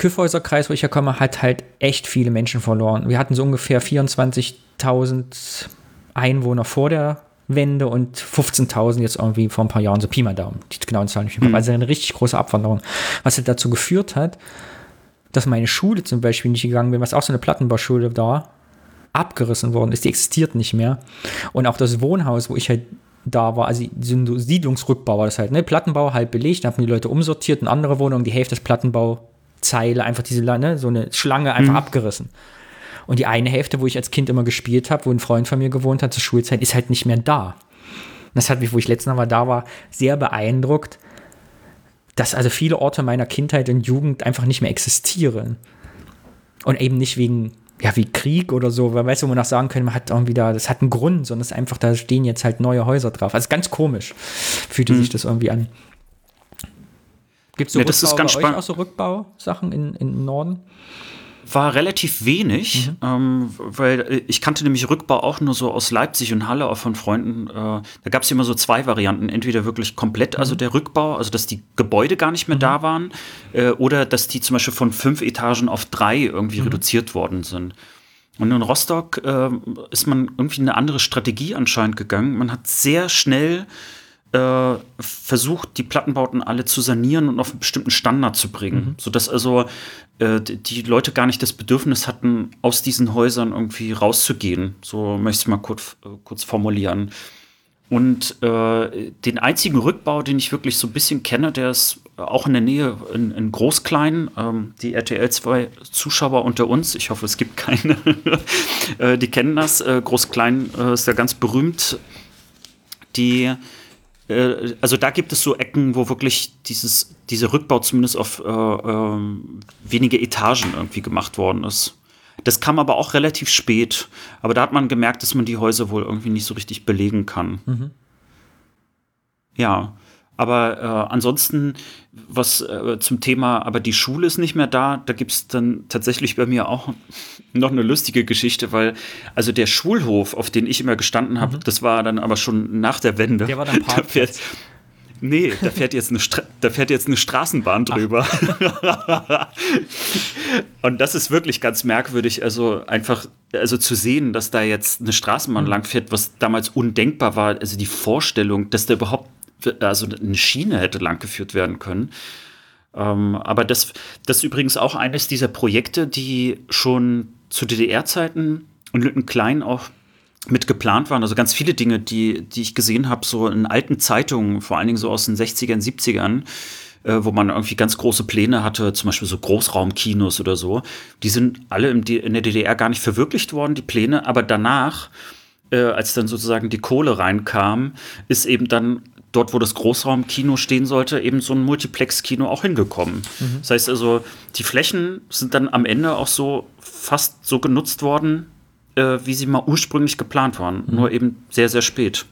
Küffhäuserkreis, wo ich herkomme, hat halt echt viele Menschen verloren. Wir hatten so ungefähr 24.000 Einwohner vor der Wende und 15.000 jetzt irgendwie vor ein paar Jahren, so Pi mal Daumen. Die genauen Zahlen nicht mehr. Mhm. Also eine richtig große Abwanderung. Was halt dazu geführt hat, dass meine Schule zum Beispiel nicht gegangen bin, was auch so eine Plattenbauschule war, abgerissen worden ist. Die existiert nicht mehr. Und auch das Wohnhaus, wo ich halt da war, also Siedlungsrückbau war das halt, ne? Plattenbau halb belegt, dann haben die Leute umsortiert in andere Wohnungen, die Hälfte des Plattenbauzeile, einfach diese, ne, so eine Schlange einfach mhm. abgerissen. Und die eine Hälfte, wo ich als Kind immer gespielt habe, wo ein Freund von mir gewohnt hat zur Schulzeit, ist halt nicht mehr da. das hat mich, wo ich letztes Mal da war, sehr beeindruckt, dass also viele Orte meiner Kindheit und Jugend einfach nicht mehr existieren. Und eben nicht wegen, ja, wie Krieg oder so, weil weißt du, wo man auch sagen können, man hat irgendwie da, das hat einen Grund, sondern es ist einfach, da stehen jetzt halt neue Häuser drauf. Also ganz komisch fühlte hm. sich das irgendwie an. Gibt es so ja, das ist ganz bei euch auch so Rückbausachen in, in Norden? war relativ wenig, mhm. ähm, weil äh, ich kannte nämlich Rückbau auch nur so aus Leipzig und Halle, auch von Freunden. Äh, da gab es immer so zwei Varianten. Entweder wirklich komplett, also mhm. der Rückbau, also dass die Gebäude gar nicht mehr mhm. da waren, äh, oder dass die zum Beispiel von fünf Etagen auf drei irgendwie mhm. reduziert worden sind. Und in Rostock äh, ist man irgendwie eine andere Strategie anscheinend gegangen. Man hat sehr schnell äh, versucht, die Plattenbauten alle zu sanieren und auf einen bestimmten Standard zu bringen, mhm. sodass also äh, die Leute gar nicht das Bedürfnis hatten, aus diesen Häusern irgendwie rauszugehen. So möchte ich mal kurz, äh, kurz formulieren. Und äh, den einzigen Rückbau, den ich wirklich so ein bisschen kenne, der ist auch in der Nähe in, in Großklein. Ähm, die RTL 2 Zuschauer unter uns, ich hoffe, es gibt keine, äh, die kennen das. Äh, Großklein äh, ist ja ganz berühmt. Die äh, also da gibt es so Ecken, wo wirklich dieses, dieser Rückbau zumindest auf äh, äh, wenige Etagen irgendwie gemacht worden ist. Das kam aber auch relativ spät. Aber da hat man gemerkt, dass man die Häuser wohl irgendwie nicht so richtig belegen kann. Mhm. Ja. Aber äh, ansonsten, was äh, zum Thema, aber die Schule ist nicht mehr da, da gibt es dann tatsächlich bei mir auch noch eine lustige Geschichte, weil also der Schulhof, auf den ich immer gestanden habe, mhm. das war dann aber schon nach der Wende. Der war dann Parkplatz. Nee, da fährt jetzt eine, Stra da fährt jetzt eine Straßenbahn drüber. und das ist wirklich ganz merkwürdig. Also einfach, also zu sehen, dass da jetzt eine Straßenbahn mhm. langfährt, was damals undenkbar war. Also die Vorstellung, dass da überhaupt also eine Schiene hätte langgeführt werden können. Ähm, aber das, das ist übrigens auch eines dieser Projekte, die schon zu DDR-Zeiten und Lütten Klein auch mit geplant waren. Also ganz viele Dinge, die, die ich gesehen habe, so in alten Zeitungen, vor allen Dingen so aus den 60ern, 70ern, äh, wo man irgendwie ganz große Pläne hatte, zum Beispiel so Großraumkinos oder so. Die sind alle in, in der DDR gar nicht verwirklicht worden, die Pläne, aber danach, äh, als dann sozusagen die Kohle reinkam, ist eben dann dort, wo das Großraumkino stehen sollte, eben so ein Multiplex-Kino auch hingekommen. Mhm. Das heißt also, die Flächen sind dann am Ende auch so fast so genutzt worden, äh, wie sie mal ursprünglich geplant waren, mhm. nur eben sehr, sehr spät.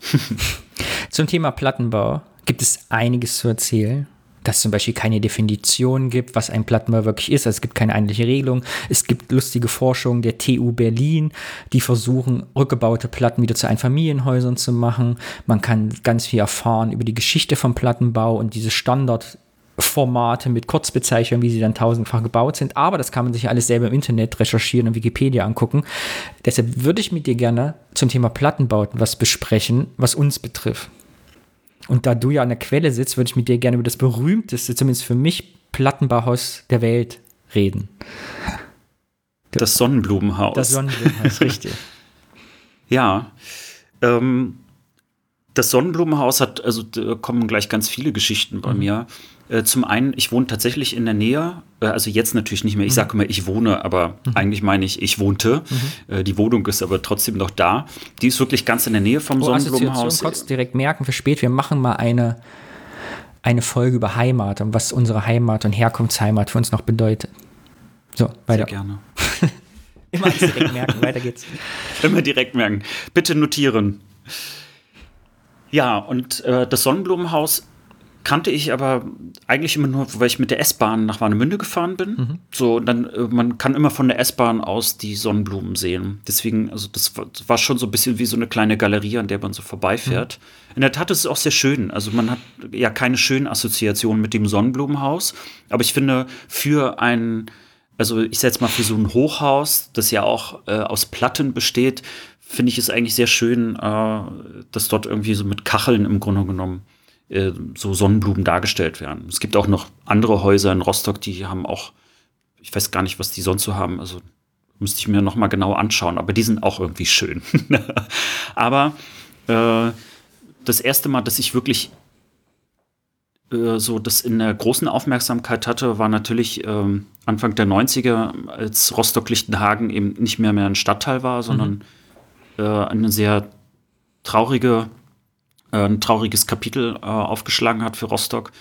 Zum Thema Plattenbau gibt es einiges zu erzählen dass es zum Beispiel keine Definition gibt, was ein Plattenbau wirklich ist. Also es gibt keine eigentliche Regelung. Es gibt lustige Forschungen der TU Berlin, die versuchen, rückgebaute Platten wieder zu Einfamilienhäusern zu machen. Man kann ganz viel erfahren über die Geschichte vom Plattenbau und diese Standard Formate mit Kurzbezeichnungen, wie sie dann tausendfach gebaut sind. Aber das kann man sich alles selber im Internet recherchieren und Wikipedia angucken. Deshalb würde ich mit dir gerne zum Thema Plattenbauten was besprechen, was uns betrifft. Und da du ja an der Quelle sitzt, würde ich mit dir gerne über das berühmteste, zumindest für mich, Plattenbauhaus der Welt reden. Das Sonnenblumenhaus. Das Sonnenblumenhaus, richtig. Ja. Ähm, das Sonnenblumenhaus hat, also da kommen gleich ganz viele Geschichten bei mhm. mir. Äh, zum einen, ich wohne tatsächlich in der Nähe, äh, also jetzt natürlich nicht mehr, ich mhm. sage immer, ich wohne, aber mhm. eigentlich meine ich, ich wohnte. Mhm. Äh, die Wohnung ist aber trotzdem noch da. Die ist wirklich ganz in der Nähe vom oh, Sonnenblumenhaus. kurz direkt merken für spät, wir machen mal eine, eine Folge über Heimat und was unsere Heimat und Herkunftsheimat für uns noch bedeutet. So, weiter. Sehr gerne. Immer direkt merken, weiter geht's. Immer direkt merken. Bitte notieren. Ja, und äh, das Sonnenblumenhaus kannte ich aber eigentlich immer nur, weil ich mit der S-Bahn nach Warnemünde gefahren bin. Mhm. So, dann, äh, man kann immer von der S-Bahn aus die Sonnenblumen sehen. Deswegen, also das war, das war, schon so ein bisschen wie so eine kleine Galerie, an der man so vorbeifährt. Mhm. In der Tat ist es auch sehr schön. Also man hat ja keine schönen Assoziationen mit dem Sonnenblumenhaus, aber ich finde, für ein also ich setze mal für so ein Hochhaus, das ja auch äh, aus Platten besteht, finde ich es eigentlich sehr schön, äh, dass dort irgendwie so mit Kacheln im Grunde genommen äh, so Sonnenblumen dargestellt werden. Es gibt auch noch andere Häuser in Rostock, die haben auch, ich weiß gar nicht, was die sonst so haben. Also müsste ich mir noch mal genau anschauen. Aber die sind auch irgendwie schön. aber äh, das erste Mal, dass ich wirklich äh, so das in der großen Aufmerksamkeit hatte, war natürlich ähm, Anfang der 90er, als Rostock-Lichtenhagen eben nicht mehr mehr ein Stadtteil war, sondern mhm. Äh, eine sehr traurige äh, ein trauriges Kapitel äh, aufgeschlagen hat für Rostock,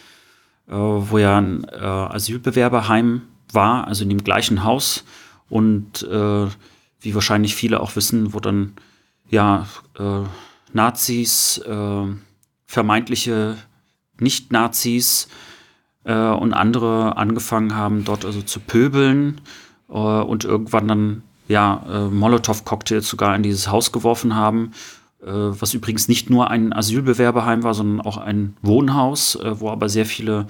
äh, wo ja ein äh, Asylbewerberheim war, also in dem gleichen Haus. Und äh, wie wahrscheinlich viele auch wissen, wo dann ja Nazis, vermeintliche Nicht-Nazis und andere angefangen haben, dort also zu pöbeln und irgendwann dann ja Molotow-Cocktails sogar in dieses Haus geworfen haben äh, was übrigens nicht nur ein Asylbewerberheim war, sondern auch ein Wohnhaus, äh, wo aber sehr viele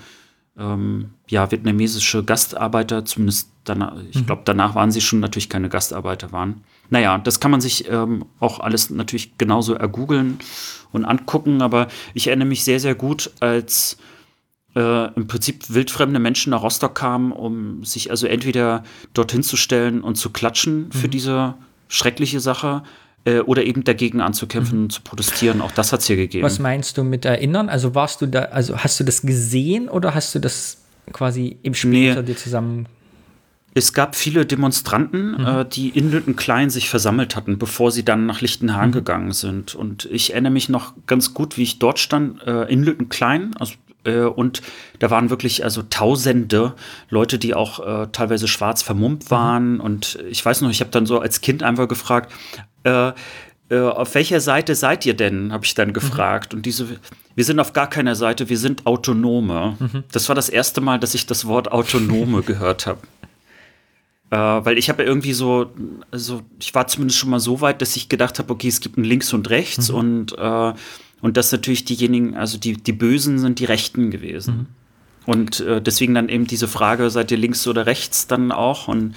ähm, ja, vietnamesische Gastarbeiter, zumindest danach, ich mhm. glaube, danach waren sie schon natürlich keine Gastarbeiter waren. Naja, das kann man sich ähm, auch alles natürlich genauso ergoogeln und angucken, aber ich erinnere mich sehr, sehr gut, als äh, im Prinzip wildfremde Menschen nach Rostock kamen, um sich also entweder dorthin zu stellen und zu klatschen mhm. für diese schreckliche Sache, äh, oder eben dagegen anzukämpfen, mhm. zu protestieren. Auch das hat es hier gegeben. Was meinst du mit erinnern? Also warst du da, also hast du das gesehen oder hast du das quasi im Spiel nee. dir zusammen es gab viele Demonstranten, mhm. äh, die in Lüttenklein sich versammelt hatten, bevor sie dann nach Lichtenhagen mhm. gegangen sind. Und ich erinnere mich noch ganz gut, wie ich dort stand, äh, in Lüttenklein. Also, äh, und da waren wirklich also Tausende Leute, die auch äh, teilweise schwarz vermummt mhm. waren. Mhm. Und ich weiß noch, ich habe dann so als Kind einfach gefragt, äh, äh, auf welcher Seite seid ihr denn? habe ich dann gefragt. Mhm. Und diese, wir sind auf gar keiner Seite, wir sind Autonome. Mhm. Das war das erste Mal, dass ich das Wort Autonome gehört habe. Äh, weil ich habe ja irgendwie so, also ich war zumindest schon mal so weit, dass ich gedacht habe, okay, es gibt ein Links und Rechts mhm. und äh, Und dass natürlich diejenigen, also die, die Bösen sind die Rechten gewesen. Mhm. Und äh, deswegen dann eben diese Frage, seid ihr links oder rechts dann auch? Und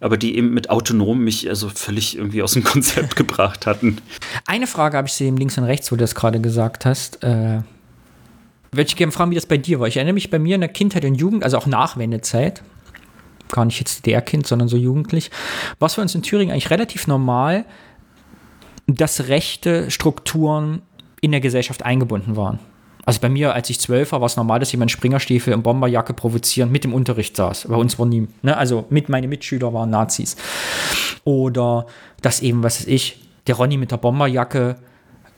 aber die eben mit autonom mich also völlig irgendwie aus dem Konzept gebracht hatten. Eine Frage habe ich sie eben links und rechts, wo du das gerade gesagt hast. Äh, würde ich gerne fragen, wie das bei dir war. Ich erinnere mich bei mir in der Kindheit und Jugend, also auch Nachwendezeit, gar nicht jetzt der Kind, sondern so jugendlich, war es für uns in Thüringen eigentlich relativ normal, dass rechte Strukturen in der Gesellschaft eingebunden waren. Also bei mir, als ich zwölf war, war es normal, dass jemand Springerstiefel und Bomberjacke provozieren mit im Unterricht saß. Bei uns war nie, ne? also mit meine Mitschüler waren Nazis. Oder dass eben, was weiß ich, der Ronny mit der Bomberjacke,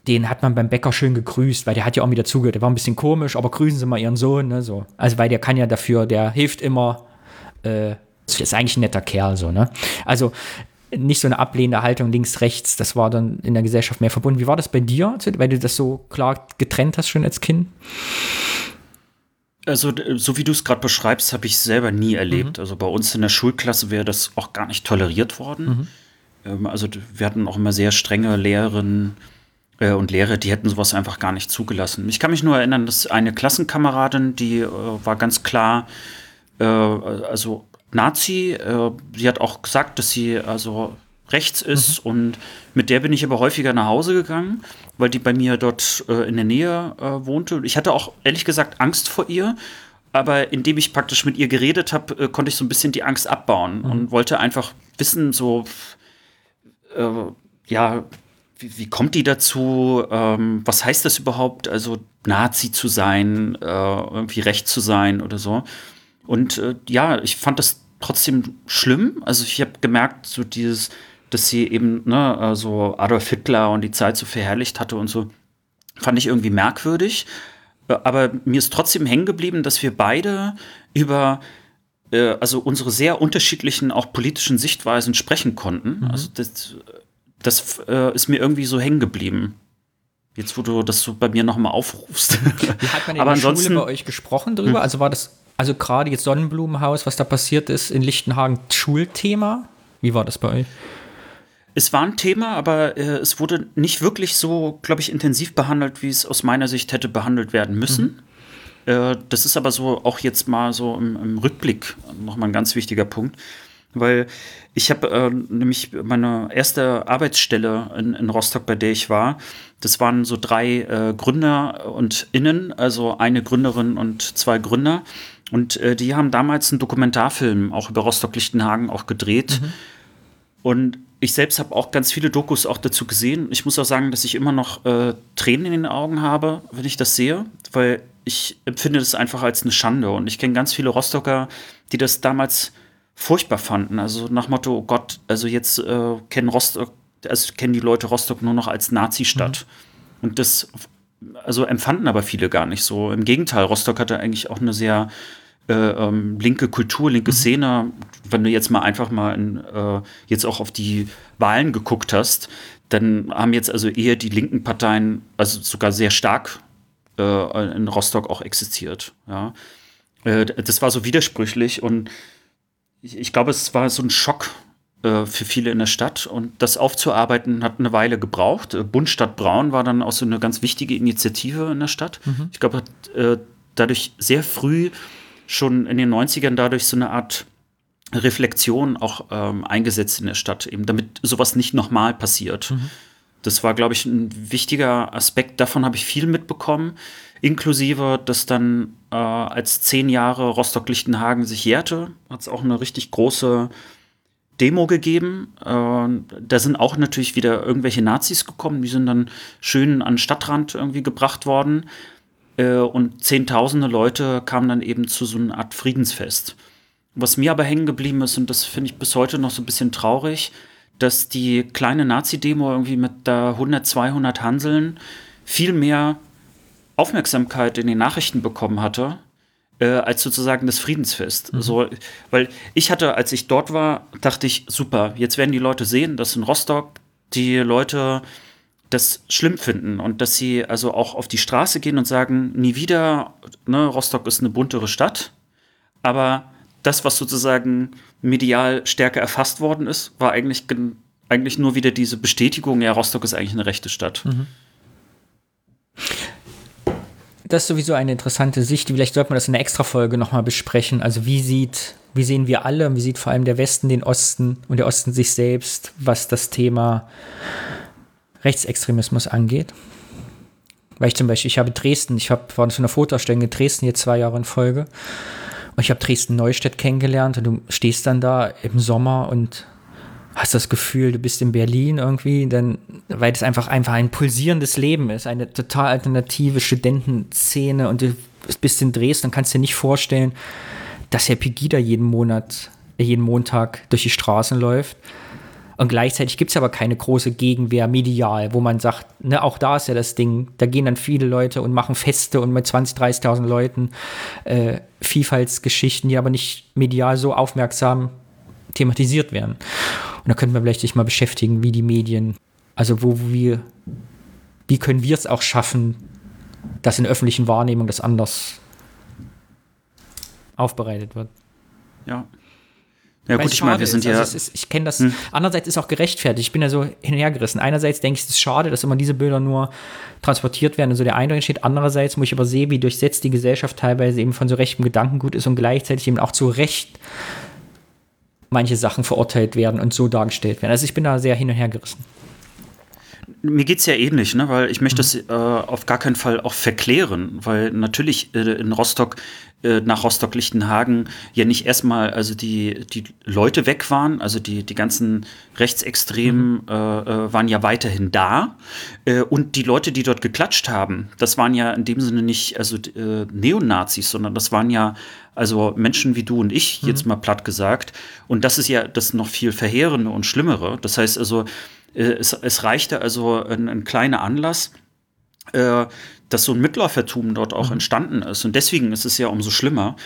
den hat man beim Bäcker schön gegrüßt, weil der hat ja auch wieder zugehört. Der war ein bisschen komisch, aber grüßen Sie mal Ihren Sohn, ne? So. Also weil der kann ja dafür, der hilft immer. Äh, ist eigentlich ein netter Kerl, so, ne? Also nicht so eine ablehnende Haltung links, rechts, das war dann in der Gesellschaft mehr verbunden. Wie war das bei dir, weil du das so klar getrennt hast schon als Kind? Also, so wie du es gerade beschreibst, habe ich selber nie erlebt. Mhm. Also bei uns in der Schulklasse wäre das auch gar nicht toleriert worden. Mhm. Ähm, also wir hatten auch immer sehr strenge Lehrerinnen äh, und Lehrer, die hätten sowas einfach gar nicht zugelassen. Ich kann mich nur erinnern, dass eine Klassenkameradin, die äh, war ganz klar, äh, also Nazi. Äh, sie hat auch gesagt, dass sie also rechts ist mhm. und mit der bin ich aber häufiger nach Hause gegangen, weil die bei mir dort äh, in der Nähe äh, wohnte. Ich hatte auch ehrlich gesagt Angst vor ihr, aber indem ich praktisch mit ihr geredet habe, äh, konnte ich so ein bisschen die Angst abbauen mhm. und wollte einfach wissen, so äh, ja, wie, wie, kommt die dazu? Ähm, was heißt das überhaupt? Also Nazi zu sein, äh, irgendwie recht zu sein oder so. Und äh, ja, ich fand das trotzdem schlimm. Also ich habe gemerkt, so dieses, dass sie eben ne, so Adolf Hitler und die Zeit so verherrlicht hatte und so, fand ich irgendwie merkwürdig. Äh, aber mir ist trotzdem hängen geblieben, dass wir beide über äh, also unsere sehr unterschiedlichen auch politischen Sichtweisen sprechen konnten. Mhm. Also das, das äh, ist mir irgendwie so hängen geblieben. Jetzt, wo du das so bei mir nochmal aufrufst. Wie hat man in Aber der Schule bei euch gesprochen drüber? Hm. Also war das also gerade jetzt Sonnenblumenhaus, was da passiert ist in Lichtenhagen, Schulthema. Wie war das bei euch? Es war ein Thema, aber äh, es wurde nicht wirklich so, glaube ich, intensiv behandelt, wie es aus meiner Sicht hätte behandelt werden müssen. Mhm. Äh, das ist aber so auch jetzt mal so im, im Rückblick nochmal ein ganz wichtiger Punkt, weil ich habe äh, nämlich meine erste Arbeitsstelle in, in, Rostock, bei der ich war, das waren so drei äh, Gründer und Innen, also eine Gründerin und zwei Gründer. Und äh, die haben damals einen Dokumentarfilm auch über Rostock-Lichtenhagen auch gedreht. Mhm. Und ich selbst habe auch ganz viele Dokus auch dazu gesehen. Ich muss auch sagen, dass ich immer noch äh, Tränen in den Augen habe, wenn ich das sehe, weil ich empfinde das einfach als eine Schande. Und ich kenne ganz viele Rostocker, die das damals furchtbar fanden. Also nach Motto, oh Gott, also jetzt äh, kennen Rostock, also kennen die Leute Rostock nur noch als Nazi-Stadt. Mhm. Und das also empfanden aber viele gar nicht so. Im Gegenteil, Rostock hatte eigentlich auch eine sehr äh, ähm, linke Kultur, linke mhm. Szene. Wenn du jetzt mal einfach mal in, äh, jetzt auch auf die Wahlen geguckt hast, dann haben jetzt also eher die linken Parteien, also sogar sehr stark äh, in Rostock auch existiert. Ja. Äh, das war so widersprüchlich und ich, ich glaube, es war so ein Schock äh, für viele in der Stadt. Und das aufzuarbeiten hat eine Weile gebraucht. Äh, Bund Stadt Braun war dann auch so eine ganz wichtige Initiative in der Stadt. Mhm. Ich glaube, hat äh, dadurch sehr früh schon in den 90ern dadurch so eine Art Reflexion auch ähm, eingesetzt in der Stadt, eben damit sowas nicht nochmal passiert. Mhm. Das war, glaube ich, ein wichtiger Aspekt. Davon habe ich viel mitbekommen, inklusive, dass dann, äh, als zehn Jahre Rostock-Lichtenhagen sich jährte, hat es auch eine richtig große Demo gegeben. Äh, da sind auch natürlich wieder irgendwelche Nazis gekommen, die sind dann schön an den Stadtrand irgendwie gebracht worden. Äh, und zehntausende Leute kamen dann eben zu so einer Art Friedensfest. Was mir aber hängen geblieben ist, und das finde ich bis heute noch so ein bisschen traurig, dass die kleine Nazi-Demo irgendwie mit da 100, 200 Hanseln viel mehr Aufmerksamkeit in den Nachrichten bekommen hatte, äh, als sozusagen das Friedensfest. Mhm. So, weil ich hatte, als ich dort war, dachte ich, super, jetzt werden die Leute sehen, dass in Rostock die Leute das schlimm finden und dass sie also auch auf die Straße gehen und sagen, nie wieder, ne, Rostock ist eine buntere Stadt, aber das, was sozusagen medial stärker erfasst worden ist, war eigentlich, eigentlich nur wieder diese Bestätigung, ja, Rostock ist eigentlich eine rechte Stadt. Mhm. das ist sowieso eine interessante Sicht. Vielleicht sollte man das in einer Extra-Folge nochmal besprechen. Also wie sieht, wie sehen wir alle, wie sieht vor allem der Westen den Osten und der Osten sich selbst, was das Thema Rechtsextremismus angeht? Weil ich zum Beispiel, ich habe Dresden, ich habe, war zu einer Fotostellung in Dresden jetzt zwei Jahre in Folge. Ich habe Dresden-Neustadt kennengelernt und du stehst dann da im Sommer und hast das Gefühl, du bist in Berlin irgendwie, dann, weil es einfach, einfach ein pulsierendes Leben ist, eine total alternative Studentenszene und du bist in Dresden und kannst dir nicht vorstellen, dass Herr Pegida jeden Monat, jeden Montag durch die Straßen läuft. Und gleichzeitig gibt es aber keine große Gegenwehr medial, wo man sagt, ne, auch da ist ja das Ding, da gehen dann viele Leute und machen Feste und mit 20.000, 30.000 Leuten äh, Vielfaltsgeschichten, die aber nicht medial so aufmerksam thematisiert werden. Und da könnten wir vielleicht sich mal beschäftigen, wie die Medien, also wo wir, wie können wir es auch schaffen, dass in öffentlichen Wahrnehmung das anders aufbereitet wird. Ja. Ja, gut, ich meine, wir sind ist. ja. Also ist, ich kenne das. Hm. Andererseits ist auch gerechtfertigt. Ich bin ja so hin und her gerissen. Einerseits denke ich, es ist schade, dass immer diese Bilder nur transportiert werden und so der Eindruck entsteht. Andererseits muss ich aber sehen, wie durchsetzt die Gesellschaft teilweise eben von so rechtem Gedankengut ist und gleichzeitig eben auch zu Recht manche Sachen verurteilt werden und so dargestellt werden. Also ich bin da sehr hin und her gerissen. Mir geht es ja ähnlich, ne? weil ich möchte mhm. das äh, auf gar keinen Fall auch verklären, weil natürlich äh, in Rostock, äh, nach Rostock-Lichtenhagen ja nicht erstmal also die, die Leute weg waren, also die, die ganzen Rechtsextremen mhm. Äh, äh, waren ja weiterhin da äh, und die Leute, die dort geklatscht haben, das waren ja in dem Sinne nicht also Neonazis, sondern das waren ja also Menschen wie du und ich, mhm. jetzt mal platt gesagt. Und das ist ja das noch viel verheerende und schlimmere. Das heißt also, äh, es, es reichte also ein, ein kleiner Anlass, äh, dass so ein Mitläufertum dort auch mhm. entstanden ist. Und deswegen ist es ja umso schlimmer.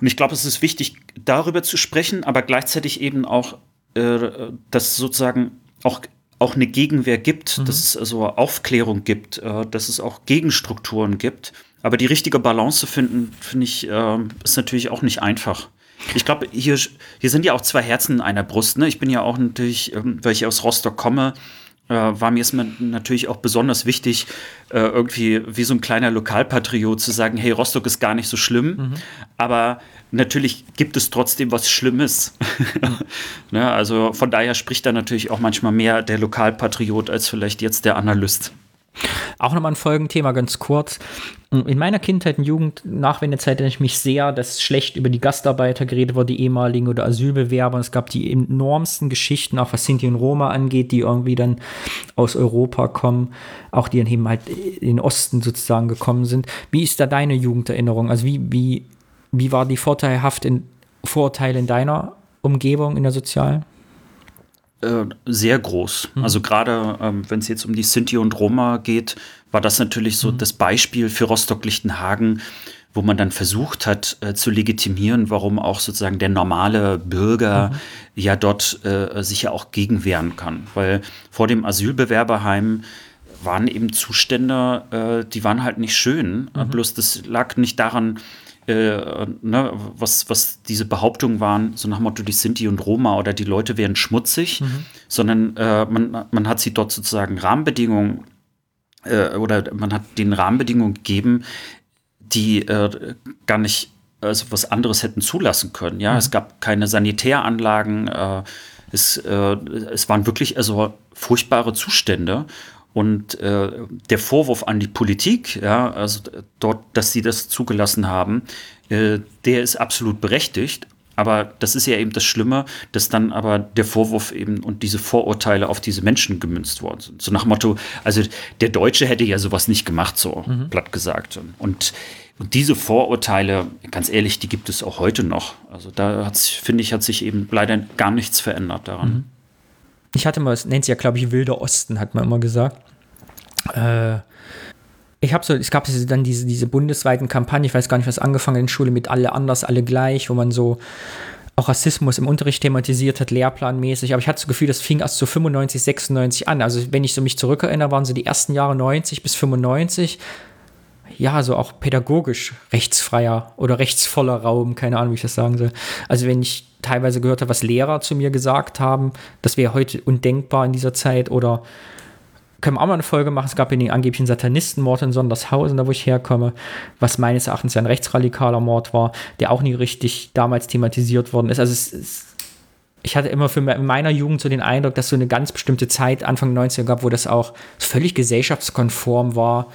Und ich glaube, es ist wichtig, darüber zu sprechen, aber gleichzeitig eben auch, äh, dass sozusagen auch auch eine Gegenwehr gibt, mhm. dass es also Aufklärung gibt, äh, dass es auch Gegenstrukturen gibt. Aber die richtige Balance zu finden, finde ich, äh, ist natürlich auch nicht einfach. Ich glaube, hier, hier sind ja auch zwei Herzen in einer Brust. Ne? Ich bin ja auch natürlich, ähm, weil ich aus Rostock komme, äh, war mir es natürlich auch besonders wichtig, äh, irgendwie wie so ein kleiner Lokalpatriot zu sagen, hey, Rostock ist gar nicht so schlimm, mhm. aber natürlich gibt es trotzdem was Schlimmes. ne? Also von daher spricht da natürlich auch manchmal mehr der Lokalpatriot als vielleicht jetzt der Analyst. Auch nochmal ein Folgenthema, ganz kurz. In meiner Kindheit und Jugend, Nachwendezeit, erinnere ich mich sehr, dass schlecht über die Gastarbeiter geredet wurde, die ehemaligen oder Asylbewerber. Und es gab die enormsten Geschichten, auch was Sinti und Roma angeht, die irgendwie dann aus Europa kommen, auch die dann eben halt in den Osten sozusagen gekommen sind. Wie ist da deine Jugenderinnerung? Also wie, wie, wie war die vorteilhaft Vorurteile in deiner Umgebung, in der sozialen? Äh, sehr groß. Mhm. Also gerade ähm, wenn es jetzt um die Sinti und Roma geht, war das natürlich so mhm. das Beispiel für Rostock-Lichtenhagen, wo man dann versucht hat äh, zu legitimieren, warum auch sozusagen der normale Bürger mhm. ja dort äh, sich ja auch gegenwehren kann. Weil vor dem Asylbewerberheim waren eben Zustände, äh, die waren halt nicht schön. Mhm. Bloß das lag nicht daran, äh, ne, was, was diese Behauptungen waren, so nach dem Motto, die Sinti und Roma oder die Leute wären schmutzig, mhm. sondern äh, man, man hat sie dort sozusagen Rahmenbedingungen äh, oder man hat den Rahmenbedingungen gegeben, die äh, gar nicht also was anderes hätten zulassen können. Ja, mhm. es gab keine Sanitäranlagen, äh, es, äh, es waren wirklich also furchtbare Zustände. Und äh, der Vorwurf an die Politik, ja, also dort, dass sie das zugelassen haben, äh, der ist absolut berechtigt. Aber das ist ja eben das Schlimme, dass dann aber der Vorwurf eben und diese Vorurteile auf diese Menschen gemünzt worden sind. So nach Motto, also der Deutsche hätte ja sowas nicht gemacht, so mhm. platt gesagt. Und, und diese Vorurteile, ganz ehrlich, die gibt es auch heute noch. Also da finde ich, hat sich eben leider gar nichts verändert daran. Mhm ich hatte mal, es nennt sich ja, glaube ich, Wilder Osten, hat man immer gesagt. Äh, ich habe so, es gab dann diese, diese bundesweiten Kampagnen, ich weiß gar nicht, was angefangen in der Schule mit alle anders, alle gleich, wo man so auch Rassismus im Unterricht thematisiert hat, lehrplanmäßig. Aber ich hatte das Gefühl, das fing erst so 95, 96 an. Also wenn ich so mich zurückerinnere, waren so die ersten Jahre 90 bis 95 ja, so auch pädagogisch rechtsfreier oder rechtsvoller Raum, keine Ahnung, wie ich das sagen soll. Also wenn ich teilweise gehört habe, was Lehrer zu mir gesagt haben, das wäre heute undenkbar in dieser Zeit oder können wir auch mal eine Folge machen. Es gab den angeblichen Satanistenmord in Sondershausen, da wo ich herkomme, was meines Erachtens ein rechtsradikaler Mord war, der auch nie richtig damals thematisiert worden ist. Also es, es, ich hatte immer für in meiner Jugend so den Eindruck, dass so eine ganz bestimmte Zeit, Anfang 90er gab, wo das auch völlig gesellschaftskonform war,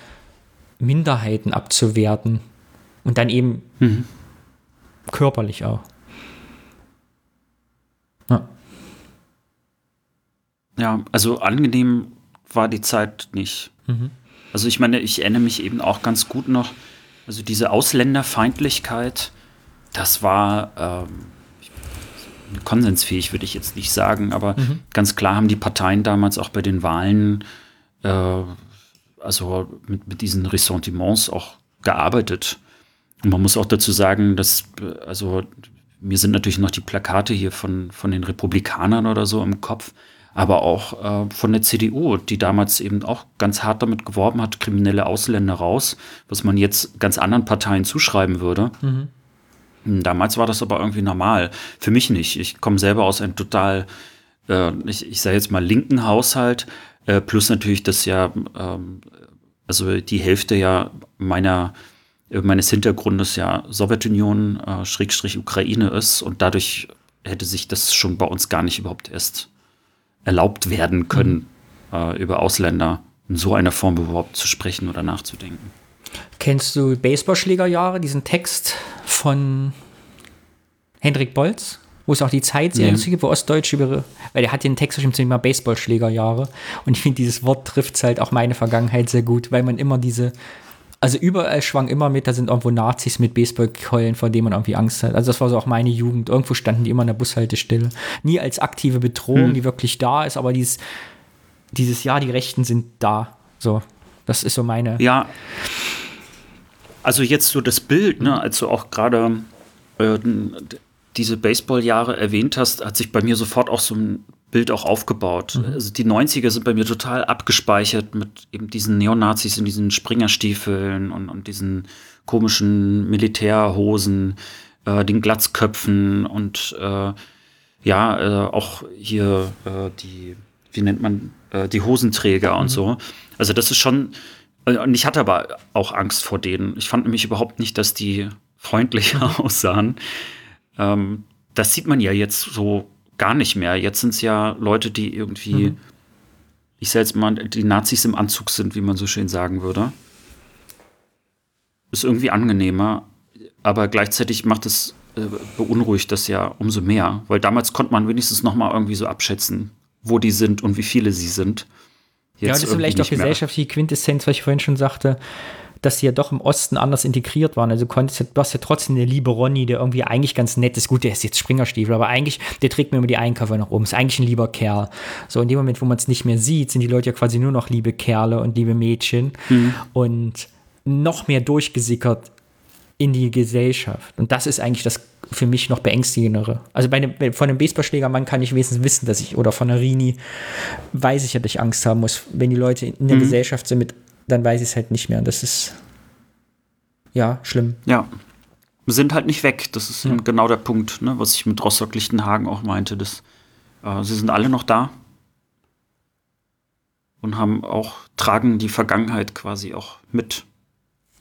Minderheiten abzuwerten. Und dann eben mhm. körperlich auch. Ja. ja, also angenehm war die Zeit nicht. Mhm. Also ich meine, ich erinnere mich eben auch ganz gut noch, also diese Ausländerfeindlichkeit, das war ähm, konsensfähig, würde ich jetzt nicht sagen, aber mhm. ganz klar haben die Parteien damals auch bei den Wahlen äh, also mit, mit diesen Ressentiments auch gearbeitet. Und man muss auch dazu sagen, dass, also mir sind natürlich noch die Plakate hier von, von den Republikanern oder so im Kopf, aber auch äh, von der CDU, die damals eben auch ganz hart damit geworben hat, kriminelle Ausländer raus, was man jetzt ganz anderen Parteien zuschreiben würde. Mhm. Damals war das aber irgendwie normal. Für mich nicht. Ich komme selber aus einem total, äh, ich, ich sage jetzt mal, linken Haushalt, äh, plus natürlich, dass ja, ähm, also die Hälfte ja meiner äh, meines Hintergrundes ja Sowjetunion, äh, Schrägstrich Ukraine ist und dadurch hätte sich das schon bei uns gar nicht überhaupt erst erlaubt werden können, mhm. äh, über Ausländer in so einer Form überhaupt zu sprechen oder nachzudenken. Kennst du Baseballschlägerjahre, diesen Text von Hendrik Bolz? Wo es auch die Zeitserie nee. gibt, wo Ostdeutsche über, weil der hat den Text bestimmt zum Thema Baseballschlägerjahre. Und ich finde, dieses Wort trifft halt auch meine Vergangenheit sehr gut, weil man immer diese also überall schwang immer mit, da sind irgendwo Nazis mit Baseballkeulen, vor denen man irgendwie Angst hat. Also das war so auch meine Jugend. Irgendwo standen die immer in der Bushaltestelle. Nie als aktive Bedrohung, hm. die wirklich da ist, aber dieses, dieses, ja, die Rechten sind da. So, das ist so meine. Ja. Also jetzt so das Bild, ne, als du auch gerade äh, diese Baseballjahre erwähnt hast, hat sich bei mir sofort auch so ein Bild auch aufgebaut. Mhm. Also die 90er sind bei mir total abgespeichert mit eben diesen Neonazis in diesen Springerstiefeln und, und diesen komischen Militärhosen, äh, den Glatzköpfen und äh, ja, äh, auch hier äh, die, wie nennt man, äh, die Hosenträger mhm. und so. Also das ist schon, äh, und ich hatte aber auch Angst vor denen. Ich fand nämlich überhaupt nicht, dass die freundlicher aussahen. Ähm, das sieht man ja jetzt so gar nicht mehr. Jetzt sind es ja Leute, die irgendwie, mhm. ich sag jetzt mal, die Nazis im Anzug sind, wie man so schön sagen würde. Ist irgendwie angenehmer, aber gleichzeitig macht es, äh, beunruhigt das ja umso mehr, weil damals konnte man wenigstens noch mal irgendwie so abschätzen, wo die sind und wie viele sie sind. Jetzt ja, das ist vielleicht auch gesellschaftliche Quintessenz, was ich vorhin schon sagte dass sie ja doch im Osten anders integriert waren. Also konntest, du hast ja trotzdem eine liebe Ronny, der irgendwie eigentlich ganz nett ist. Gut, der ist jetzt Springerstiefel, aber eigentlich, der trägt mir immer die Einkäufe nach oben. Ist eigentlich ein lieber Kerl. So in dem Moment, wo man es nicht mehr sieht, sind die Leute ja quasi nur noch liebe Kerle und liebe Mädchen. Mhm. Und noch mehr durchgesickert in die Gesellschaft. Und das ist eigentlich das für mich noch beängstigendere. Also bei einem, von einem Baseballschlägermann kann ich wenigstens wissen, dass ich, oder von einer Rini, weiß ich ja, dass ich Angst haben muss, wenn die Leute in der mhm. Gesellschaft sind mit dann weiß ich es halt nicht mehr. Und das ist ja schlimm. Ja. Sind halt nicht weg. Das ist ja. genau der Punkt, ne, was ich mit Rostock-Lichtenhagen auch meinte. Dass, äh, sie sind alle noch da und haben auch, tragen die Vergangenheit quasi auch mit.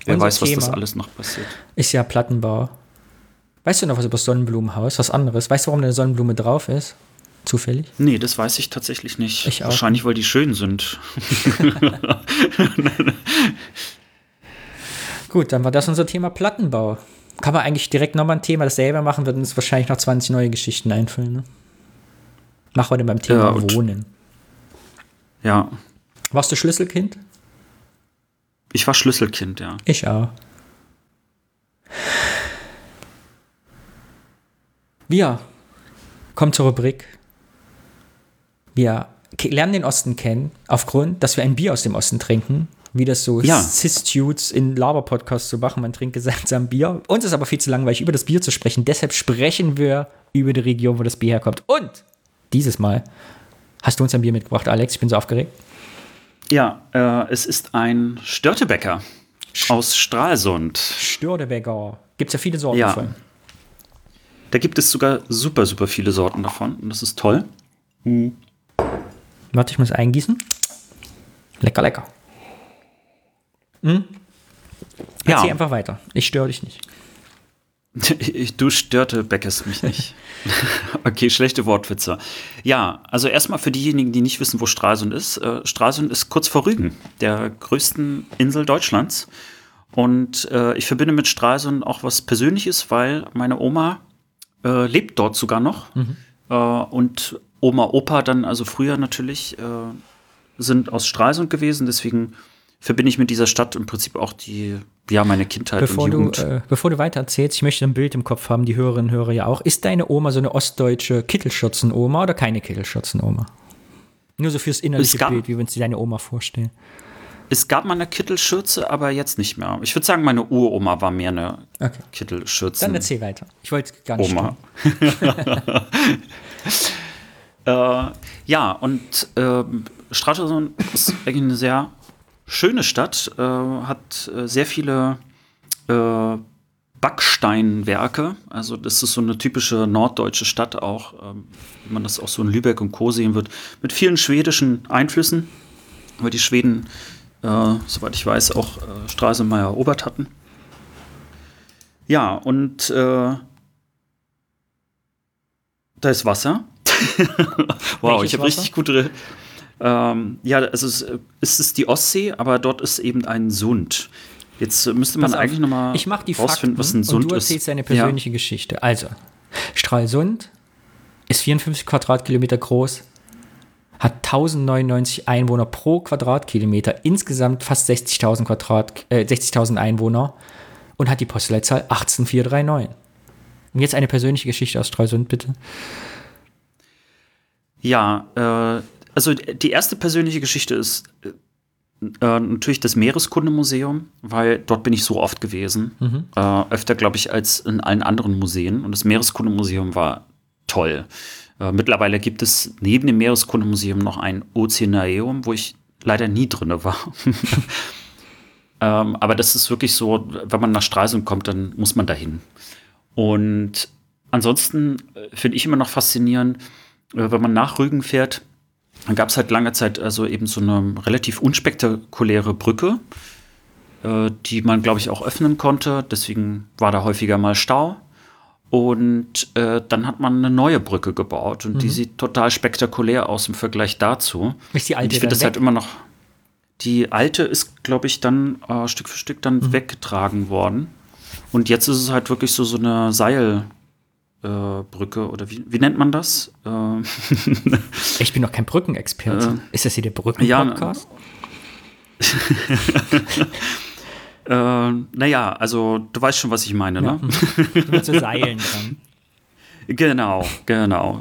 Wer Unser weiß, was Thema das alles noch passiert. Ist ja Plattenbau. Weißt du noch was über das Sonnenblumenhaus? Was anderes? Weißt du, warum da eine Sonnenblume drauf ist? Zufällig? Nee, das weiß ich tatsächlich nicht. Ich auch. Wahrscheinlich, weil die schön sind. Gut, dann war das unser Thema Plattenbau. Kann man eigentlich direkt nochmal ein Thema dasselbe machen, würden uns wahrscheinlich noch 20 neue Geschichten einfallen. Ne? Mach heute beim Thema ja, Wohnen. Ja. Warst du Schlüsselkind? Ich war Schlüsselkind, ja. Ich auch. Wir kommen zur Rubrik wir lernen den Osten kennen, aufgrund, dass wir ein Bier aus dem Osten trinken, wie das so ja. Cis-Dudes in Laber-Podcasts zu machen. Man trinkt gemeinsam Bier. Uns ist aber viel zu langweilig, über das Bier zu sprechen. Deshalb sprechen wir über die Region, wo das Bier herkommt. Und dieses Mal hast du uns ein Bier mitgebracht, Alex. Ich bin so aufgeregt. Ja, äh, es ist ein Störtebäcker aus Stralsund. Störtebäcker. Gibt es ja viele Sorten ja. davon. Da gibt es sogar super, super viele Sorten davon. Und das ist toll. Mhm. Warte, ich muss eingießen. Lecker, lecker. Hm? Ja. Erzähl einfach weiter. Ich störe dich nicht. Du störte Beckes mich nicht. okay, schlechte Wortwitze. Ja, also erstmal für diejenigen, die nicht wissen, wo Stralsund ist. Äh, Stralsund ist kurz vor Rügen, der größten Insel Deutschlands. Und äh, ich verbinde mit Stralsund auch was Persönliches, weil meine Oma äh, lebt dort sogar noch. Mhm. Äh, und Oma, Opa dann, also früher natürlich, äh, sind aus Stralsund gewesen. Deswegen verbinde ich mit dieser Stadt im Prinzip auch die, ja, meine Kindheit bevor und Jugend. Du, äh, bevor du weiter erzählst, ich möchte ein Bild im Kopf haben, die Hörerinnen und Hörer ja auch. Ist deine Oma so eine ostdeutsche Kittelschürzen-Oma oder keine Kittelschürzen-Oma? Nur so fürs innerliche Bild, wie wir uns deine Oma vorstellen. Es gab mal eine Kittelschürze, aber jetzt nicht mehr. Ich würde sagen, meine Uroma war mehr eine okay. Kittelschürze. Dann erzähl weiter. Ich wollte gar nicht. Oma. äh, ja, und äh, Stralsund ist eigentlich eine sehr schöne Stadt, äh, hat äh, sehr viele äh, Backsteinwerke. Also das ist so eine typische norddeutsche Stadt auch, ähm, wie man das auch so in Lübeck und Co. sehen wird, mit vielen schwedischen Einflüssen, weil die Schweden, äh, soweit ich weiß, auch äh, Straßenmeier erobert hatten. Ja, und da ist Wasser. wow, Welches ich habe richtig gute ähm, ja, also es, es, ist die Ostsee, aber dort ist eben ein Sund. Jetzt müsste man eigentlich nochmal ich mach die rausfinden, was ein Sund ist. Und du erzählst deine persönliche ja. Geschichte. Also, Stralsund ist 54 Quadratkilometer groß, hat 1099 Einwohner pro Quadratkilometer, insgesamt fast 60.000 Quadrat, äh, 60.000 Einwohner und hat die Postleitzahl 18439. Und jetzt eine persönliche Geschichte aus Stralsund, bitte. Ja, äh, also die erste persönliche Geschichte ist äh, äh, natürlich das Meereskundemuseum, weil dort bin ich so oft gewesen. Mhm. Äh, öfter, glaube ich, als in allen anderen Museen. Und das Meereskundemuseum war toll. Äh, mittlerweile gibt es neben dem Meereskundemuseum noch ein Ozeanaeum, wo ich leider nie drin war. ähm, aber das ist wirklich so, wenn man nach Stralsund kommt, dann muss man dahin. Und ansonsten äh, finde ich immer noch faszinierend, wenn man nach Rügen fährt, dann gab es halt lange Zeit also eben so eine relativ unspektakuläre Brücke, äh, die man, glaube ich, auch öffnen konnte. Deswegen war da häufiger mal Stau. Und äh, dann hat man eine neue Brücke gebaut und mhm. die sieht total spektakulär aus im Vergleich dazu. Ist die alte und ich finde das halt immer noch. Die alte ist, glaube ich, dann äh, Stück für Stück dann mhm. weggetragen worden. Und jetzt ist es halt wirklich so, so eine Seil, äh, Brücke oder wie, wie nennt man das? Äh, ich bin doch kein Brückenexperte. Äh, Ist das hier der Brücken-Podcast? Ja, äh, naja, also du weißt schon, was ich meine, ne? ja. ne? Mit so Seilen dran. Genau, genau.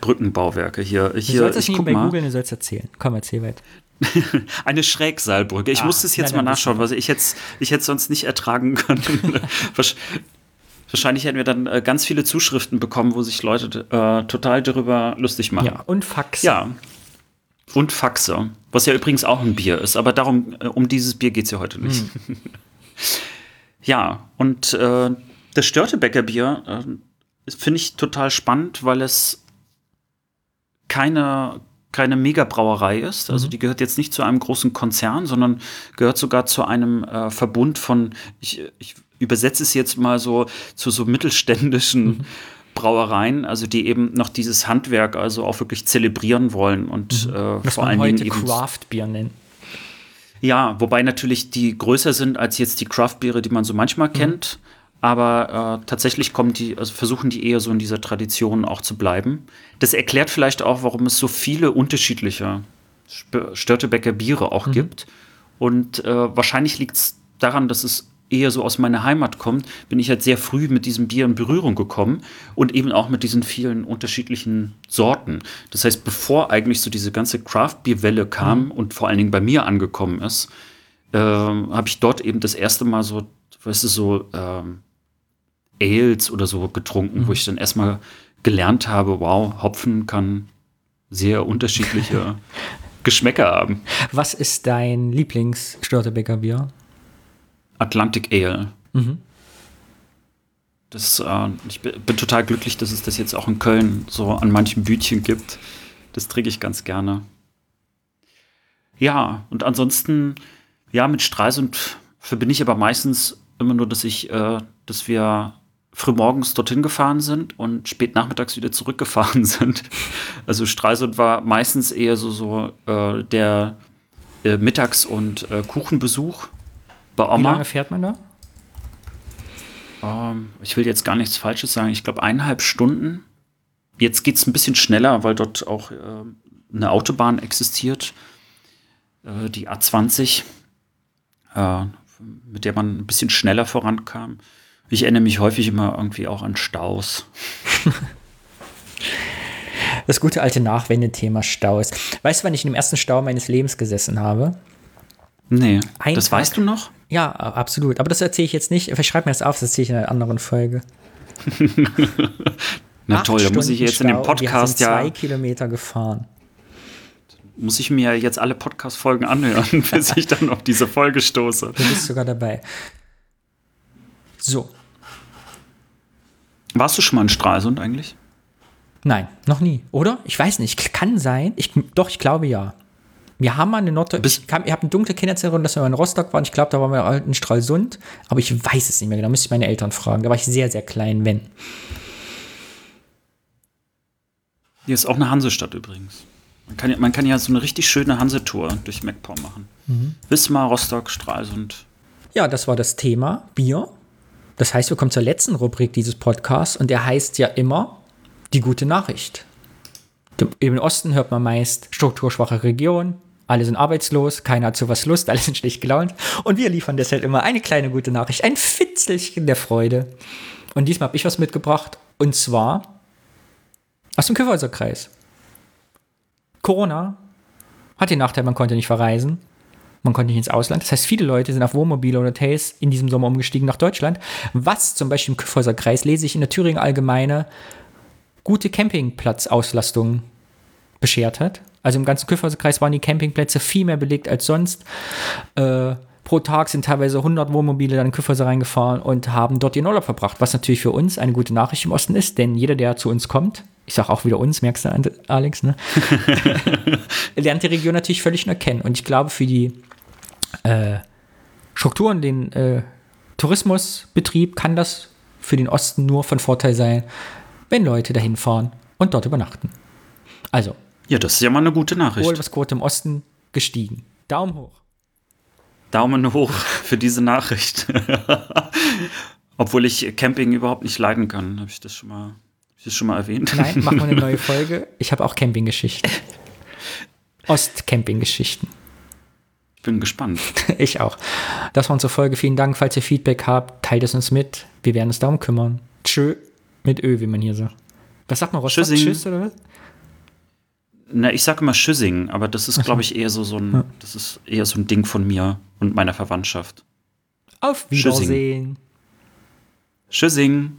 Brückenbauwerke hier. hier du sollst das nicht bei Google, du sollst erzählen. Komm, erzähl weiter. Eine Schrägseilbrücke. Ich ah, musste es jetzt nein, mal nachschauen, weil ich jetzt, ich hätte sonst nicht ertragen können. Wahrscheinlich hätten wir dann äh, ganz viele Zuschriften bekommen, wo sich Leute äh, total darüber lustig machen. Ja, und Faxe. Ja. Und Faxe. Was ja übrigens auch ein Bier ist, aber darum, äh, um dieses Bier geht es ja heute nicht. Hm. ja, und äh, das Störtebecker Bier äh, finde ich total spannend, weil es keine, keine Megabrauerei ist. Also mhm. die gehört jetzt nicht zu einem großen Konzern, sondern gehört sogar zu einem äh, Verbund von, ich, ich übersetze es jetzt mal so zu so mittelständischen mhm. Brauereien, also die eben noch dieses Handwerk also auch wirklich zelebrieren wollen und mhm. äh, Was vor man allen heute Dingen Craft Beer nennen. Ja, wobei natürlich die größer sind als jetzt die Craft Biere, die man so manchmal mhm. kennt. Aber äh, tatsächlich kommen die, also versuchen die eher so in dieser Tradition auch zu bleiben. Das erklärt vielleicht auch, warum es so viele unterschiedliche Störtebecker Biere auch mhm. gibt. Und äh, wahrscheinlich liegt es daran, dass es eher so aus meiner Heimat kommt, bin ich halt sehr früh mit diesem Bier in Berührung gekommen und eben auch mit diesen vielen unterschiedlichen Sorten. Das heißt, bevor eigentlich so diese ganze Craft-Bier-Welle kam mhm. und vor allen Dingen bei mir angekommen ist, äh, habe ich dort eben das erste Mal so, weißt du, so ähm, Ales oder so getrunken, mhm. wo ich dann erstmal gelernt habe, wow, Hopfen kann sehr unterschiedliche Geschmäcker haben. Was ist dein Lieblings-Störtebecker-Bier? Atlantic Ale. Mhm. Das, äh, ich bin total glücklich, dass es das jetzt auch in Köln so an manchen Bütchen gibt. Das trinke ich ganz gerne. Ja, und ansonsten, ja, mit Stralsund verbinde ich aber meistens immer nur, dass ich, äh, dass wir frühmorgens dorthin gefahren sind und spät nachmittags wieder zurückgefahren sind. Also Stralsund war meistens eher so, so äh, der äh, Mittags- und äh, Kuchenbesuch bei Oma. Wie lange fährt man da? Ähm, ich will jetzt gar nichts Falsches sagen. Ich glaube eineinhalb Stunden. Jetzt geht es ein bisschen schneller, weil dort auch äh, eine Autobahn existiert, äh, die A20, äh, mit der man ein bisschen schneller vorankam. Ich erinnere mich häufig immer irgendwie auch an Staus. Das gute alte Nachwendethema Staus. Weißt du, wann ich in dem ersten Stau meines Lebens gesessen habe? Nee. Ein das Tag. weißt du noch? Ja, absolut. Aber das erzähle ich jetzt nicht. Verschreib mir das auf, das erzähle ich in einer anderen Folge. Na toll, da muss ich jetzt Stau in dem Podcast ja. zwei Kilometer gefahren. Muss ich mir jetzt alle Podcast-Folgen anhören, bis ich dann auf diese Folge stoße. Du bist sogar dabei. So. Warst du schon mal in Stralsund eigentlich? Nein, noch nie. Oder? Ich weiß nicht. Kann sein. Ich, doch, ich glaube ja. Wir haben mal eine Nord ich, ich habe eine dunkle Kinderzählung, dass wir in Rostock waren. Ich glaube, da waren wir in Stralsund, aber ich weiß es nicht mehr genau. Müsste ich meine Eltern fragen. Da war ich sehr, sehr klein, wenn. Hier ist auch eine Hansestadt übrigens. Man kann, ja, man kann ja so eine richtig schöne Hansetour durch MacPom machen. Mhm. Wismar, Rostock, Stralsund. Ja, das war das Thema Bier. Das heißt, wir kommen zur letzten Rubrik dieses Podcasts und der heißt ja immer die gute Nachricht. Im Osten hört man meist strukturschwache Region, alle sind arbeitslos, keiner hat zu was Lust, alle sind schlecht gelaunt. Und wir liefern deshalb immer eine kleine gute Nachricht, ein Fitzelchen der Freude. Und diesmal habe ich was mitgebracht. Und zwar aus dem Kyffhäuser Kreis. Corona hat den Nachteil, man konnte nicht verreisen. Man konnte nicht ins Ausland. Das heißt, viele Leute sind auf Wohnmobile und Hotels in diesem Sommer umgestiegen nach Deutschland. Was zum Beispiel im Kyffhäuser Kreis lese ich in der Thüringer Allgemeine gute Campingplatzauslastung beschert hat. Also im ganzen Küfferkreis waren die Campingplätze viel mehr belegt als sonst. Äh, pro Tag sind teilweise 100 Wohnmobile dann in Küfferse reingefahren und haben dort ihren Urlaub verbracht, was natürlich für uns eine gute Nachricht im Osten ist, denn jeder, der zu uns kommt, ich sage auch wieder uns, merkst du, Alex, ne? lernt die Region natürlich völlig neu kennen. Und ich glaube, für die äh, Strukturen, den äh, Tourismusbetrieb kann das für den Osten nur von Vorteil sein, wenn Leute dahin fahren und dort übernachten. Also, ja, das ist ja mal eine gute Nachricht. Wohlwasquote im Osten gestiegen. Daumen hoch. Daumen hoch für diese Nachricht. Obwohl ich Camping überhaupt nicht leiden kann. Habe ich das schon mal, ich das schon mal erwähnt? Nein, machen wir eine neue Folge. Ich habe auch Campinggeschichten. Ost-Camping-Geschichten. Ich bin gespannt. ich auch. Das war unsere Folge. Vielen Dank. Falls ihr Feedback habt, teilt es uns mit. Wir werden uns darum kümmern. Tschö. Mit Ö, wie man hier sagt. Was sagt man? Rostock? Tschüss oder was? Na, ich sage immer Schüssing, aber das ist, glaube ich, eher so, so ein, ja. das ist eher so ein Ding von mir und meiner Verwandtschaft. Auf Wiedersehen. Schüssing. Schüssing.